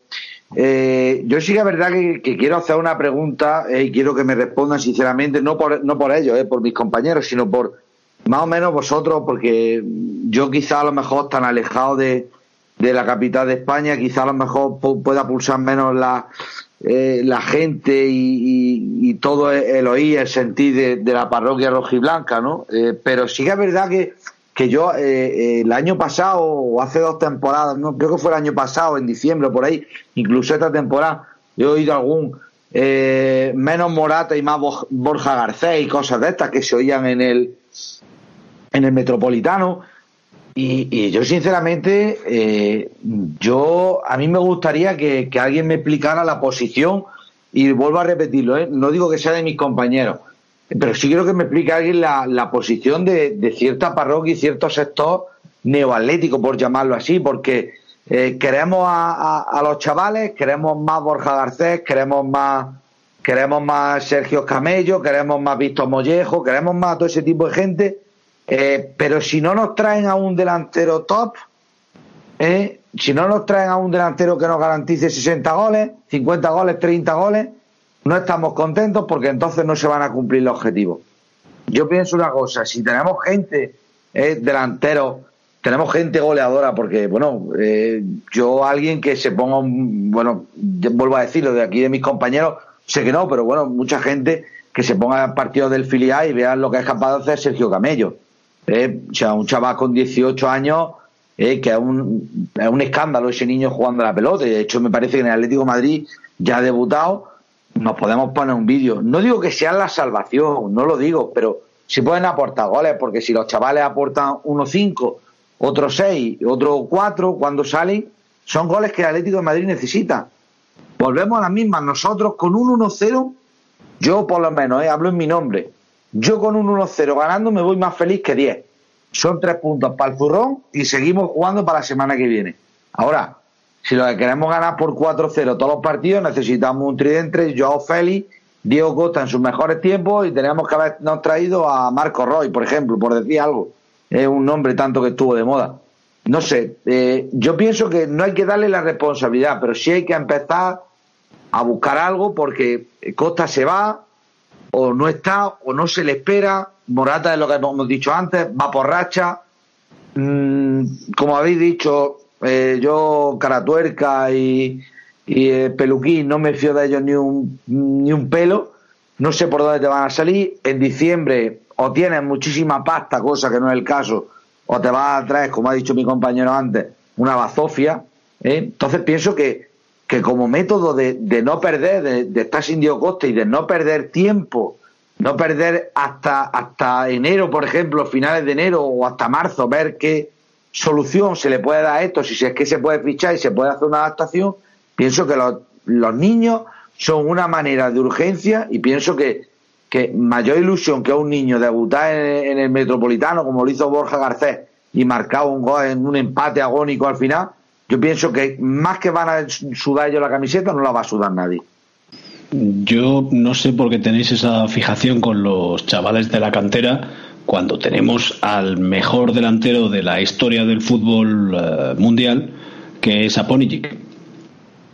[SPEAKER 10] eh, yo sí que es verdad que, quiero hacer una pregunta y quiero que me respondan sinceramente, no por, no por ellos, por mis compañeros, sino por más o menos vosotros, porque yo quizá a lo mejor tan alejado de, de la capital de España, quizá a lo mejor pueda pulsar menos la, eh, la gente y, todo el oír, el sentir de, la parroquia rojiblanca, ¿no? Eh, pero sí que es verdad que, que yo eh, el año pasado, o hace dos temporadas, no creo que fue el año pasado, en diciembre, por ahí, incluso esta temporada, yo he oído algún menos Morata y más Borja Garcés y cosas de estas que se oían en el, en el Metropolitano y, yo sinceramente, eh, yo a mí me gustaría que, alguien me explicara la posición y vuelvo a repetirlo, ¿eh? no digo que sea de mis compañeros, pero sí quiero que me explique alguien la, posición de, cierta parroquia y cierto sector neoatlético, por llamarlo así, porque eh, queremos a, los chavales, queremos más Borja Garcés, queremos más queremos más Sergio Camello, queremos más Víctor Mollejo, queremos más todo ese tipo de gente. Eh, pero si no nos traen a un delantero top, eh, si no nos traen a un delantero que nos garantice 60 goles, 50 goles, 30 goles, no estamos contentos porque entonces no se van a cumplir los objetivos. Yo pienso una cosa, si tenemos gente eh, delantero, tenemos gente goleadora, porque, bueno, eh, yo alguien que se ponga, un, bueno, vuelvo a decirlo de aquí de mis compañeros, sé que no, pero bueno, mucha gente que se ponga al partido del filial y vean lo que es capaz de hacer Sergio Camello. Eh, o sea, un chaval con 18 años, eh, que es un, es un escándalo ese niño jugando a la pelota. De hecho, me parece que en el Atlético Madrid ya ha debutado. Nos podemos poner un vídeo. No digo que sea la salvación, no lo digo, pero si pueden aportar goles, porque si los chavales aportan unos 5, otros 6, otros 4 cuando salen, son goles que el Atlético de Madrid necesita. Volvemos a la misma. Nosotros con un 1-0, yo por lo menos, eh, hablo en mi nombre, yo con un 1-0 ganando me voy más feliz que 10. Son tres puntos para el zurrón y seguimos jugando para la semana que viene. Ahora, si lo que queremos ganar por 4-0 todos los partidos, necesitamos un tridente, Joao Félix, Diego Costa en sus mejores tiempos y tenemos que habernos traído a Marco Roy, por ejemplo, por decir algo. Es un nombre tanto que estuvo de moda. No sé, eh, yo pienso que no hay que darle la responsabilidad, pero sí hay que empezar a buscar algo porque Costa se va, o no está o no se le espera. Morata es lo que hemos dicho antes, va por racha. Mm, como habéis dicho, eh, yo Caratuerca y, y eh, Peluquín no me fío de ellos ni un, ni un pelo. No sé por dónde te van a salir. En diciembre o tienes muchísima pasta, cosa que no es el caso, o te vas a traer, como ha dicho mi compañero antes, una bazofia. ¿eh? Entonces pienso que que como método de, no perder, de, estar sin Diego Costa y de no perder tiempo no perder hasta, hasta enero, por ejemplo, finales de enero o hasta marzo, ver qué solución se le puede dar a esto, si es que se puede fichar y se puede hacer una adaptación, pienso que los, niños son una manera de urgencia y pienso que, que mayor ilusión que a un niño debutar en, en el Metropolitano, como lo hizo Borja Garcés, y marcar un gol en un empate agónico al final, yo pienso que más que van a sudar ellos la camiseta, no la va a sudar nadie.
[SPEAKER 2] Yo no sé por qué tenéis esa fijación con los chavales de la cantera cuando tenemos al mejor delantero de la historia del fútbol eh, mundial, que es Aponicic.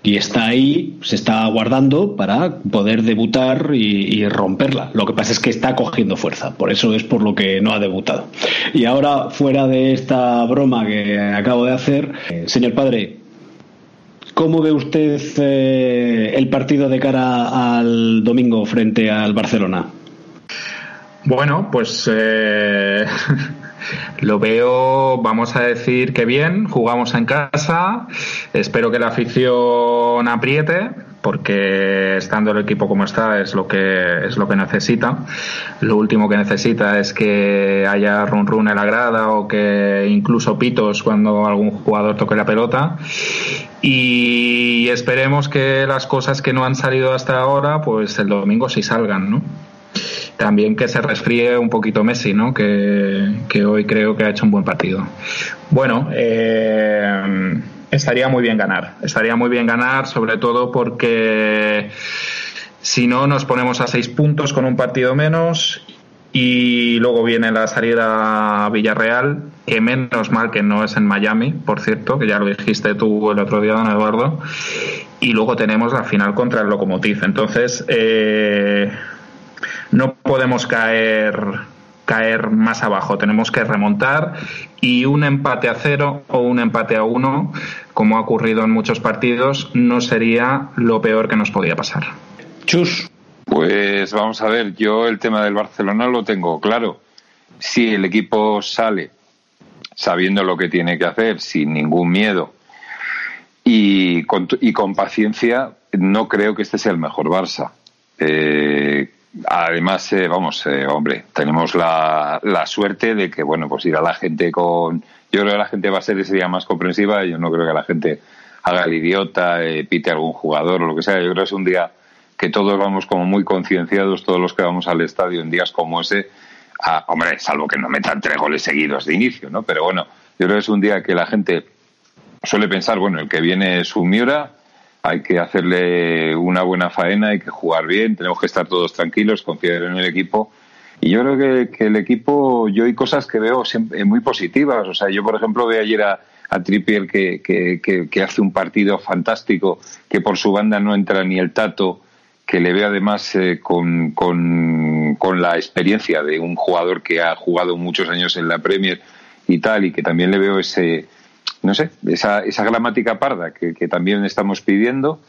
[SPEAKER 2] Y está ahí, se está guardando para poder debutar y, romperla. Lo que pasa es que está cogiendo fuerza, por eso es por lo que no ha debutado. Y ahora, fuera de esta broma que acabo de hacer, eh, señor padre, ¿Cómo ve usted eh, el partido de cara al domingo frente al Barcelona?
[SPEAKER 11] Bueno, pues eh, lo veo, vamos a decir que bien, jugamos en casa, espero que la afición apriete, porque estando el equipo como está es lo que es lo que necesita. Lo último que necesita es que haya run run en la grada o que incluso pitos cuando algún jugador toque la pelota. Y esperemos que las cosas que no han salido hasta ahora, pues el domingo sí salgan, ¿no? También que se resfríe un poquito Messi, ¿no? Que, que hoy creo que ha hecho un buen partido. Bueno, eh, estaría muy bien ganar. Estaría muy bien ganar, sobre todo porque si no nos ponemos a seis puntos con un partido menos y luego viene la salida a Villarreal, que menos mal que no es en Miami, por cierto, que ya lo dijiste tú el otro día, don Eduardo. Y luego tenemos la final contra el Lokomotiv. Entonces, eh, no podemos caer caer más abajo, tenemos que remontar y un empate a cero o un empate a uno, como ha ocurrido en muchos partidos, no sería lo peor que nos podía pasar.
[SPEAKER 2] Chus.
[SPEAKER 12] Pues vamos a ver, yo el tema del Barcelona lo tengo claro. Si el equipo sale sabiendo lo que tiene que hacer, sin ningún miedo y con, y con paciencia, no creo que este sea el mejor Barça. Eh, Además, eh, vamos, eh, hombre, tenemos la, la, suerte de que, bueno, pues ir a la gente con. Yo creo que la gente va a ser ese día más comprensiva. Yo no creo que la gente haga el idiota, eh, pite a algún jugador o lo que sea. Yo creo que es un día que todos vamos como muy concienciados, todos los que vamos al estadio en días como ese. Hombre, salvo que no metan tres goles seguidos de inicio, ¿no? Pero bueno, yo creo que es un día que la gente suele pensar, bueno, el que viene es un Miura hay que hacerle una buena faena, hay que jugar bien, tenemos que estar todos tranquilos, confiar en el equipo. Y yo creo que, el equipo, yo hay cosas que veo siempre muy positivas. O sea, yo, por ejemplo, veo ayer a, a Trippier que, que, hace un partido fantástico, que por su banda no entra ni el tato, que le veo además eh, con, con, con la experiencia de un jugador que ha jugado muchos años en la Premier y tal, y que también le veo ese, no sé, esa, esa gramática parda que, también estamos pidiendo,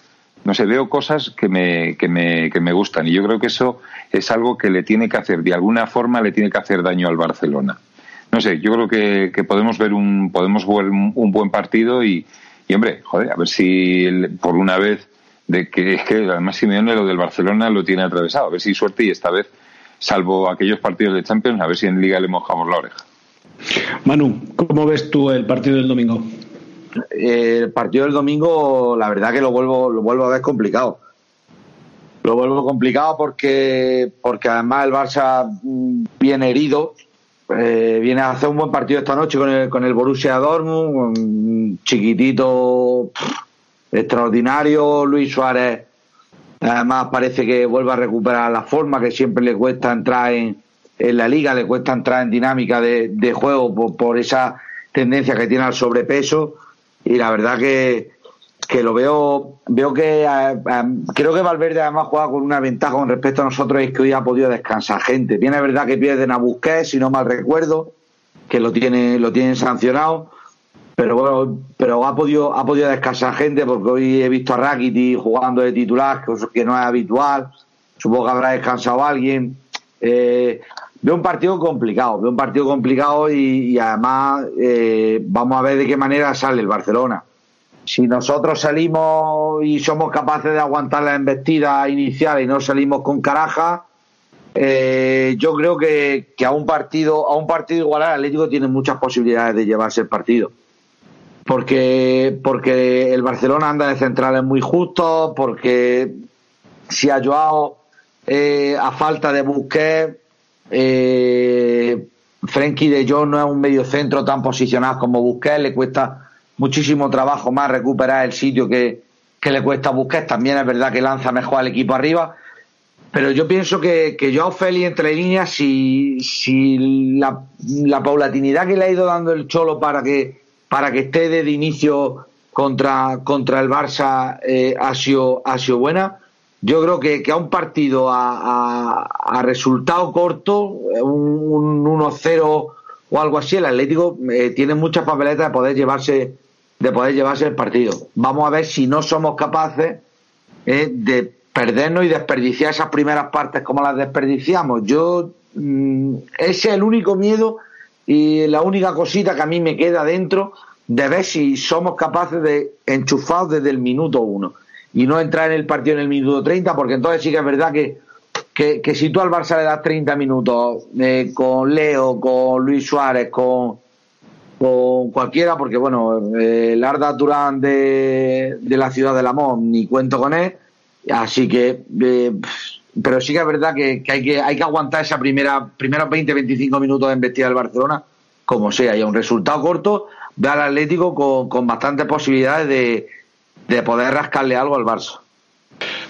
[SPEAKER 12] no sé, veo cosas que me, que, me, que me gustan y yo creo que eso es algo que le tiene que hacer, de alguna forma le tiene que hacer daño al Barcelona. No sé, yo creo que, podemos ver un, podemos ver un, buen partido y, y, hombre, joder, a ver si por una vez de que es que además Simeone lo del Barcelona lo tiene atravesado, a ver si suerte y esta vez, salvo aquellos partidos de Champions, a ver si en Liga le mojamos la oreja.
[SPEAKER 2] Manu, ¿cómo ves tú el partido del domingo?
[SPEAKER 10] El partido del domingo, la verdad que lo vuelvo, lo vuelvo a ver complicado. Lo vuelvo complicado porque, porque además el Barça mm, viene herido. Eh, viene a hacer un buen partido esta noche con el, con el Borussia Dortmund, un chiquitito extraordinario, Luis Suárez. Además parece que vuelve a recuperar la forma que siempre le cuesta entrar en, en la liga le cuesta entrar en dinámica de, juego por, esa tendencia que tiene al sobrepeso. Y la verdad que, que lo veo veo que creo que Valverde además juega con una ventaja con respecto a nosotros es que hoy ha podido descansar gente. Bien es verdad que pierden a Busquets si no mal recuerdo que lo tiene lo tienen sancionado pero bueno pero ha podido ha podido descansar gente porque hoy he visto a Rakiti jugando de titular que no es habitual. Supongo que habrá descansado alguien. Eh, Veo un partido complicado, veo un partido complicado y, además eh, vamos a ver de qué manera sale el Barcelona. Si nosotros salimos y somos capaces de aguantar la embestida inicial y no salimos con caraja, eh, yo creo que, que, a un partido a un partido igual al Atlético tiene muchas posibilidades de llevarse el partido porque porque el Barcelona anda de centrales muy justo porque si ha Joao eh, a falta de Busquets eh, de Jong no es un medio centro tan posicionado como Busquets le cuesta muchísimo trabajo más recuperar el sitio que, que le cuesta a Busquets. También es verdad que lanza mejor al equipo arriba. Pero yo pienso que, que Joao Félix entre líneas, si, si la, la, paulatinidad que le ha ido dando el Cholo para que, para que esté desde inicio contra, contra el Barça eh, ha, sido, ha sido buena, yo creo que, que a un partido a, a, resultado corto, un, un 1-0 o algo así, el Atlético eh, tiene muchas papeletas de poder llevarse de poder llevarse el partido. Vamos a ver si no somos capaces eh, de perdernos y desperdiciar esas primeras partes como las desperdiciamos. Yo, mm, ese es el único miedo y la única cosita que a mí me queda dentro de ver si somos capaces de enchufar desde el minuto uno y no entrar en el partido en el minuto 30, porque entonces sí que es verdad que, que, que si tú al Barça le das 30 minutos eh, con Leo, con Luis Suárez, con, con cualquiera, porque bueno, eh, el Arda Turán de, la ciudad del amor, ni cuento con él, Así que, eh, pero sí que es verdad que, hay que hay que aguantar esa primera primeros 20-25 minutos de embestida del Barcelona, como sea, y a un resultado corto, ve al Atlético con, con bastantes posibilidades de, de, poder rascarle algo al Barça.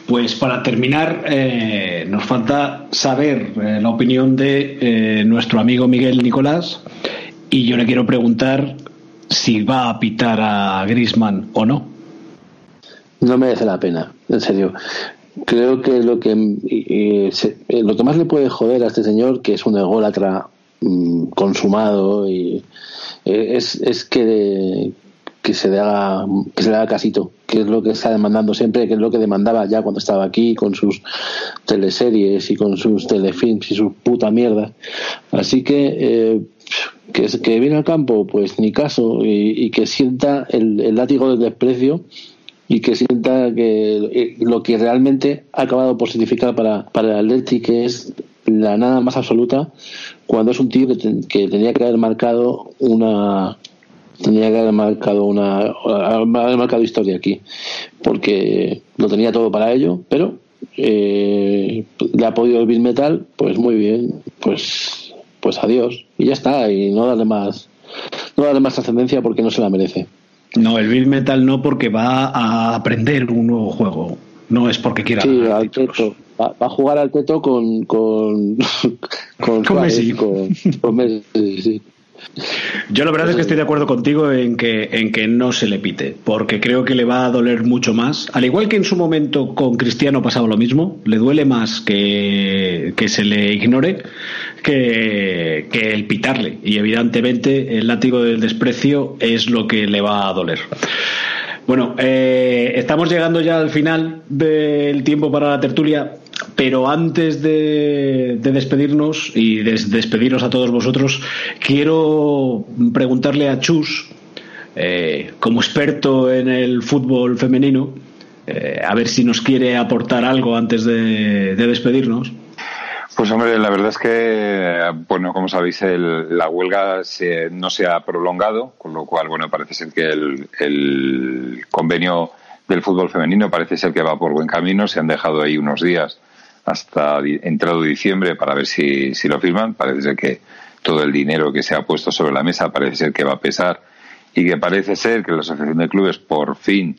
[SPEAKER 2] Pues para terminar, eh, nos falta saber eh, la opinión de eh, nuestro amigo Miguel Nicolás y yo le quiero preguntar si va a pitar a Grisman o no.
[SPEAKER 13] No merece la pena, en serio. Creo que lo que eh, lo que más le puede joder a este señor, que es un ególatra mm, consumado, y eh, es, es que, que se le haga que se le haga casito, que es lo que está demandando siempre, que es lo que demandaba ya cuando estaba aquí con sus teleseries y con sus telefilms y su puta mierda. Así que eh, que, que viene al campo, pues ni caso, y, que sienta el, el látigo del desprecio y que sienta que eh, lo que realmente ha acabado por significar para, para el Atleti que es la nada más absoluta cuando es un tío que tenía que haber marcado una tenía que haber marcado una haber marcado historia aquí porque lo tenía todo para ello pero eh, le ha podido el Bill Metal pues muy bien pues pues adiós y ya está y no darle más no darle más trascendencia porque no se la merece
[SPEAKER 2] no, el Bill Metal no porque va a aprender un nuevo juego. No es porque quiera.
[SPEAKER 13] Sí, al teto. Va, va, a jugar al teto con. Con,
[SPEAKER 2] con, con Messi.
[SPEAKER 13] Con, con Messi sí.
[SPEAKER 2] Yo la verdad es que estoy de acuerdo contigo en que, en que no se le pite, porque creo que le va a doler mucho más. Al igual que en su momento con Cristiano pasaba lo mismo, le duele más que, que se le ignore que, que el pitarle. Y evidentemente el látigo del desprecio es lo que le va a doler. Bueno, eh, estamos llegando ya al final del tiempo para la tertulia, pero antes de, de despedirnos y de despediros a todos vosotros, quiero preguntarle a Chus, eh, como experto en el fútbol femenino, eh, a ver si nos quiere aportar algo antes de, de despedirnos.
[SPEAKER 12] Pues hombre, la verdad es que, bueno, como sabéis, el, la huelga se, no se ha prolongado, con lo cual, bueno, parece ser que el, convenio del fútbol femenino parece ser que va por buen camino. Se han dejado ahí unos días hasta entrado diciembre para ver si, si lo firman. Parece ser que todo el dinero que se ha puesto sobre la mesa parece ser que va a pesar y que parece ser que la Asociación de Clubes por fin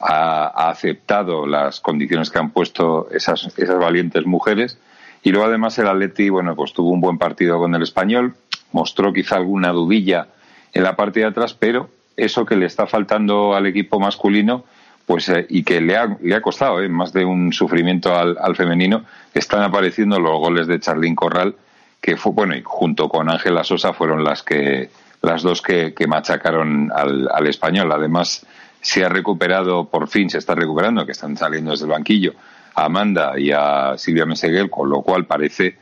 [SPEAKER 12] ha, aceptado las condiciones que han puesto esas, esas valientes mujeres y luego además el Atleti, bueno, pues tuvo un buen partido con el español, mostró quizá alguna dudilla en la parte de atrás, pero eso que le está faltando al equipo masculino, pues eh, y que le ha, le ha costado eh, más de un sufrimiento al, al, femenino, están apareciendo los goles de Charlín Corral, que fue, bueno, y junto con Ángela Sosa fueron las que las dos que, que machacaron al, al español. Además, se ha recuperado, por fin se está recuperando, que están saliendo desde el banquillo, a Amanda y a Silvia Meseguel, con lo cual parece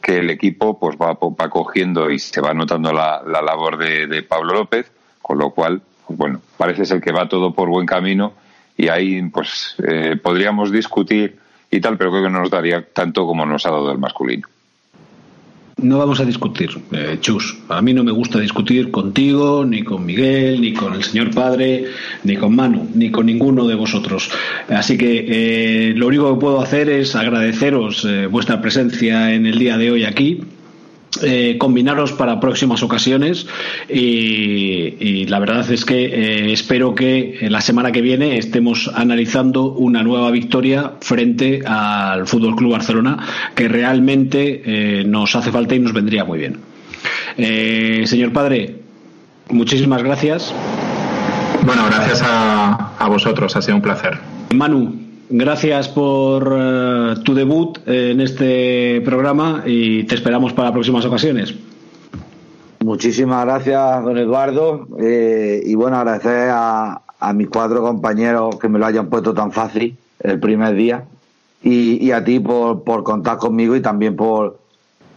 [SPEAKER 12] que el equipo pues va, va cogiendo y se va notando la, la labor de, de, Pablo López, con lo cual, pues bueno, parece ser que va todo por buen camino y ahí pues eh, podríamos discutir y tal, pero creo que no nos daría tanto como nos ha dado el masculino.
[SPEAKER 1] No vamos a discutir, eh, Chus. A mí no me gusta discutir contigo, ni con Miguel, ni con el señor padre, ni con Manu, ni con ninguno de vosotros. Así que eh, lo único que puedo hacer es agradeceros vuestra presencia en el día de hoy aquí eh, combinaros para próximas ocasiones y, la verdad es que eh, espero que la semana que viene estemos analizando una nueva victoria frente al Fútbol Club Barcelona que realmente eh, nos hace falta y nos vendría muy bien. señor padre, muchísimas gracias.
[SPEAKER 11] Bueno, gracias a, a vosotros, ha sido un placer.
[SPEAKER 1] Manu, Gracias por eh, tu debut en este programa y te esperamos para próximas ocasiones.
[SPEAKER 10] Muchísimas gracias, don Eduardo. Eh, y bueno, agradecer a, mis cuatro compañeros que me lo hayan puesto tan fácil el primer día. Y, a ti por, por, contar conmigo y también por,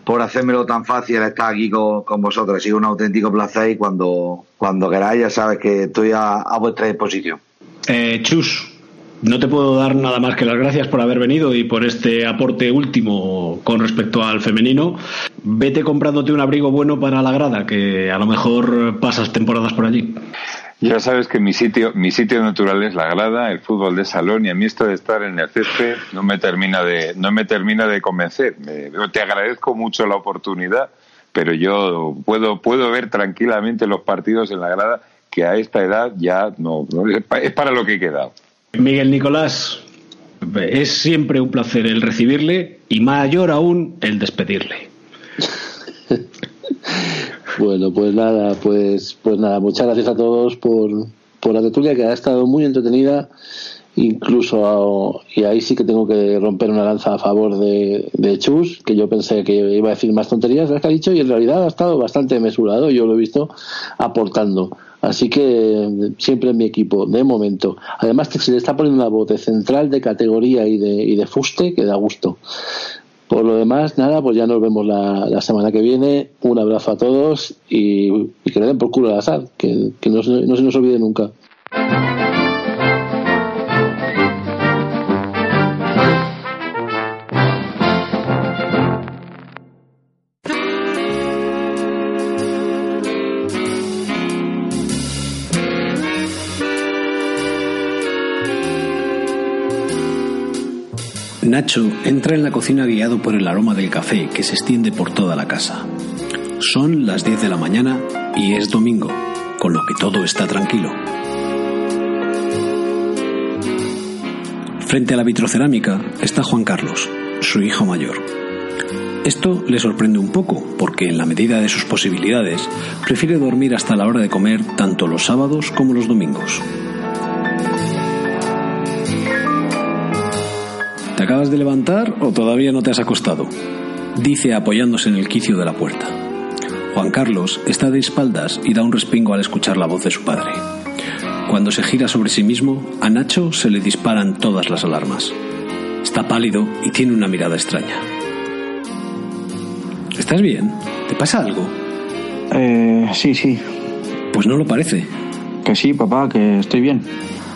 [SPEAKER 10] por hacérmelo tan fácil estar aquí con, vosotros. Ha sido un auténtico placer y cuando, cuando queráis ya sabes que estoy a, a vuestra disposición.
[SPEAKER 1] Eh, Chus, no te puedo dar nada más que las gracias por haber venido y por este aporte último con respecto al femenino. Vete comprándote un abrigo bueno para la grada, que a lo mejor pasas temporadas por allí.
[SPEAKER 12] Ya sabes que mi sitio, mi sitio natural es la grada, el fútbol de salón y a mí esto de estar en el césped no me termina de, no me termina de convencer. te agradezco mucho la oportunidad, pero yo puedo, puedo ver tranquilamente los partidos en la grada que a esta edad ya no es para lo que he quedado.
[SPEAKER 1] Miguel Nicolás, es siempre un placer el recibirle y mayor aún el despedirle.
[SPEAKER 13] bueno, pues nada, pues, pues nada, muchas gracias a todos por, por la tertulia que ha estado muy entretenida incluso y ahí sí que tengo que romper una lanza a favor de, de Chus que yo pensé que iba a decir más tonterías las que ha dicho y en realidad ha estado bastante mesurado yo lo he visto aportando Así que siempre en mi equipo, de momento. Además que se le está poniendo una voz de central, de categoría y de, y de fuste que da gusto. Por lo demás, nada, pues ya nos vemos la, semana que viene. Un abrazo a todos y, que le den por culo al azar, que, no, no se nos olvide nunca.
[SPEAKER 1] Nacho entra en la cocina guiado por el aroma del café que se extiende por toda la casa. Son las 10 de la mañana y es domingo, con lo que todo está tranquilo. Frente a la vitrocerámica está Juan Carlos, su hijo mayor. Esto le sorprende un poco, porque en la medida de sus posibilidades, prefiere dormir hasta la hora de comer tanto los sábados como los domingos. ¿Te acabas de levantar o todavía no te has acostado? Dice apoyándose en el quicio de la puerta. Juan Carlos está de espaldas y da un respingo al escuchar la voz de su padre. Cuando se gira sobre sí mismo, a Nacho se le disparan todas las alarmas. Está pálido y tiene una mirada extraña. ¿Estás bien? ¿Te pasa algo?
[SPEAKER 14] Eh, sí, sí.
[SPEAKER 1] Pues no lo parece.
[SPEAKER 14] Que sí, papá, que estoy bien.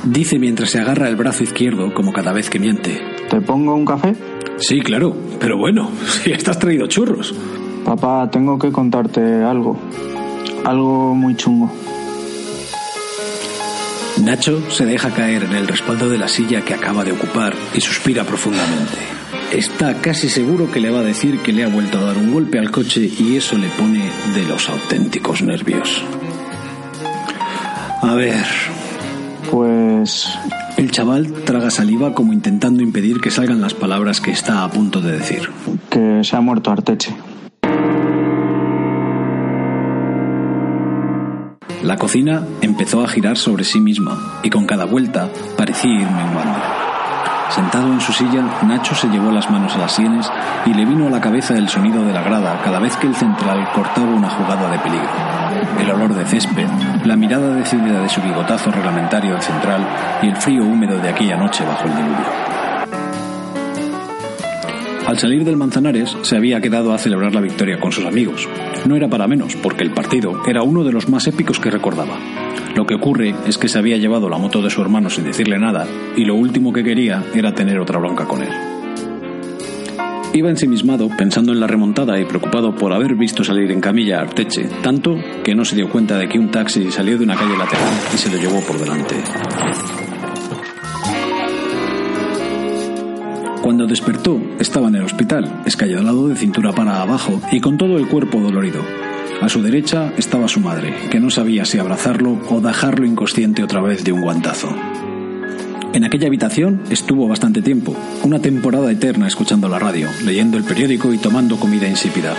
[SPEAKER 1] Dice mientras se agarra el brazo izquierdo como cada vez que miente.
[SPEAKER 14] ¿Te pongo un café?
[SPEAKER 1] Sí, claro, pero bueno, si estás traído churros.
[SPEAKER 14] Papá, tengo que contarte algo. Algo muy chungo.
[SPEAKER 1] Nacho se deja caer en el respaldo de la silla que acaba de ocupar y suspira profundamente. Está casi seguro que le va a decir que le ha vuelto a dar un golpe al coche y eso le pone de los auténticos nervios. A ver.
[SPEAKER 14] Pues
[SPEAKER 1] el chaval traga saliva como intentando impedir que salgan las palabras que está a punto de decir.
[SPEAKER 14] Que se ha muerto Arteche.
[SPEAKER 1] La cocina empezó a girar sobre sí misma y con cada vuelta parecía ir menguando. Sentado en su silla, Nacho se llevó las manos a las sienes y le vino a la cabeza el sonido de la grada cada vez que el central cortaba una jugada de peligro. El olor de césped, la mirada decidida de su bigotazo reglamentario al central y el frío húmedo de aquella noche bajo el diluvio. Al salir del Manzanares se había quedado a celebrar la victoria con sus amigos. No era para menos, porque el partido era uno de los más épicos que recordaba. Lo que ocurre es que se había llevado la moto de su hermano sin decirle nada y lo último que quería era tener otra bronca con él. Iba ensimismado, pensando en la remontada y preocupado por haber visto salir en camilla a Arteche, tanto que no se dio cuenta de que un taxi salió de una calle lateral y se lo llevó por delante. Cuando despertó, estaba en el hospital, escayolado de cintura para abajo y con todo el cuerpo dolorido. A su derecha estaba su madre, que no sabía si abrazarlo o dejarlo inconsciente otra vez de un guantazo. En aquella habitación estuvo bastante tiempo, una temporada eterna escuchando la radio, leyendo el periódico y tomando comida insípida.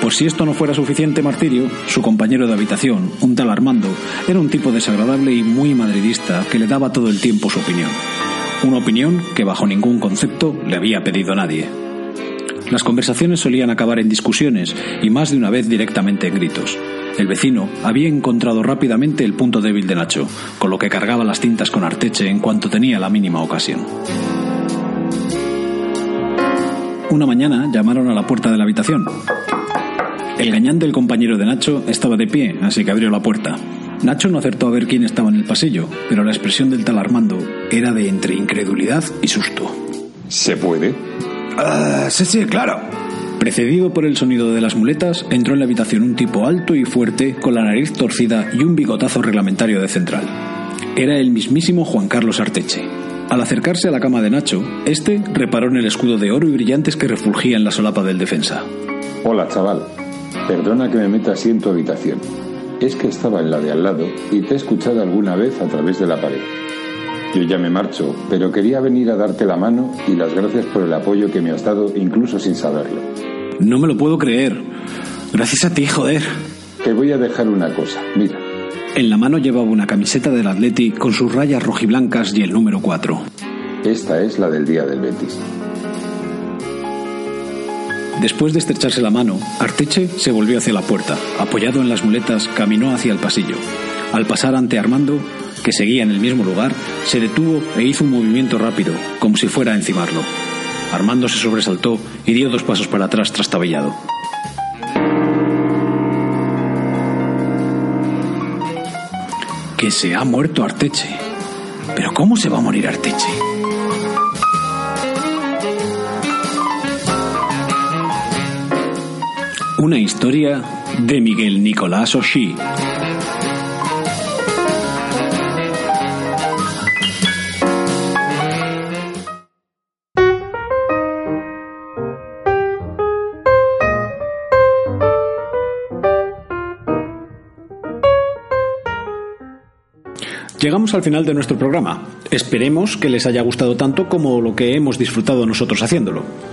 [SPEAKER 1] Por si esto no fuera suficiente martirio, su compañero de habitación, un tal Armando, era un tipo desagradable y muy madridista que le daba todo el tiempo su opinión. Una opinión que bajo ningún concepto le había pedido nadie. Las conversaciones solían acabar en discusiones y más de una vez directamente en gritos. El vecino había encontrado rápidamente el punto débil de Nacho, con lo que cargaba las tintas con Arteche en cuanto tenía la mínima ocasión. Una mañana llamaron a la puerta de la habitación. El gañán del compañero de Nacho estaba de pie, así que abrió la puerta. Nacho no acertó a ver quién estaba en el pasillo, pero la expresión del tal Armando era de entre incredulidad y susto.
[SPEAKER 12] ¿Se puede?
[SPEAKER 1] Ah, sí, sí, claro. Precedido por el sonido de las muletas, entró en la habitación un tipo alto y fuerte, con la nariz torcida y un bigotazo reglamentario de central. Era el mismísimo Juan Carlos Arteche. Al acercarse a la cama de Nacho, este reparó en el escudo de oro y brillantes que refulgía en la solapa del defensa.
[SPEAKER 12] Hola, chaval. Perdona que me meta así en tu habitación. Es que estaba en la de al lado y te he escuchado alguna vez a través de la pared. Yo ya me marcho, pero quería venir a darte la mano y las gracias por el apoyo que me has dado incluso sin saberlo.
[SPEAKER 1] No me lo puedo creer. Gracias a ti, joder.
[SPEAKER 12] Te voy a dejar una cosa, mira.
[SPEAKER 1] En la mano llevaba una camiseta del Atleti con sus rayas rojiblancas y el número 4.
[SPEAKER 12] Esta es la del día del Betis.
[SPEAKER 1] Después de estrecharse la mano, Arteche se volvió hacia la puerta. Apoyado en las muletas, caminó hacia el pasillo. Al pasar ante Armando, que seguía en el mismo lugar, se detuvo e hizo un movimiento rápido, como si fuera a encimarlo. Armando se sobresaltó y dio dos pasos para atrás trastabillado. Que se ha muerto Arteche. ¿Pero cómo se va a morir Arteche? Una historia de Miguel Nicolás Oshí. Llegamos al final de nuestro programa. Esperemos que les haya gustado tanto como lo que hemos disfrutado nosotros haciéndolo.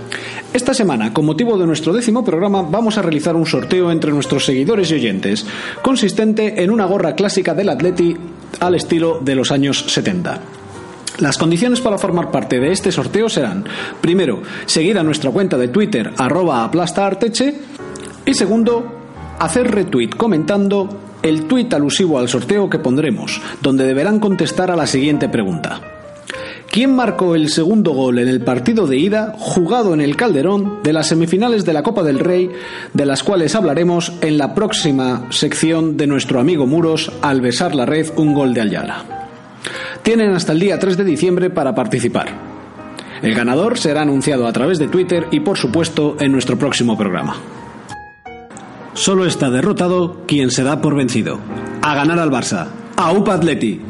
[SPEAKER 1] Esta semana, con motivo de nuestro décimo programa, vamos a realizar un sorteo entre nuestros seguidores y oyentes, consistente en una gorra clásica del Atleti al estilo de los años 70. Las condiciones para formar parte de este sorteo serán, primero, seguir a nuestra cuenta de Twitter arroba aplastaarteche y segundo, hacer retweet comentando el tuit alusivo al sorteo que pondremos, donde deberán contestar a la siguiente pregunta. ¿Quién marcó el segundo gol en el partido de ida jugado en el Calderón de las semifinales de la Copa del Rey, de las cuales hablaremos en la próxima sección de nuestro amigo Muros al besar la red un gol de Ayala? Tienen hasta el día 3 de diciembre para participar. El ganador será anunciado a través de Twitter y por supuesto en nuestro próximo programa. Solo está derrotado quien se da por vencido. A ganar al Barça. A UPA Atleti.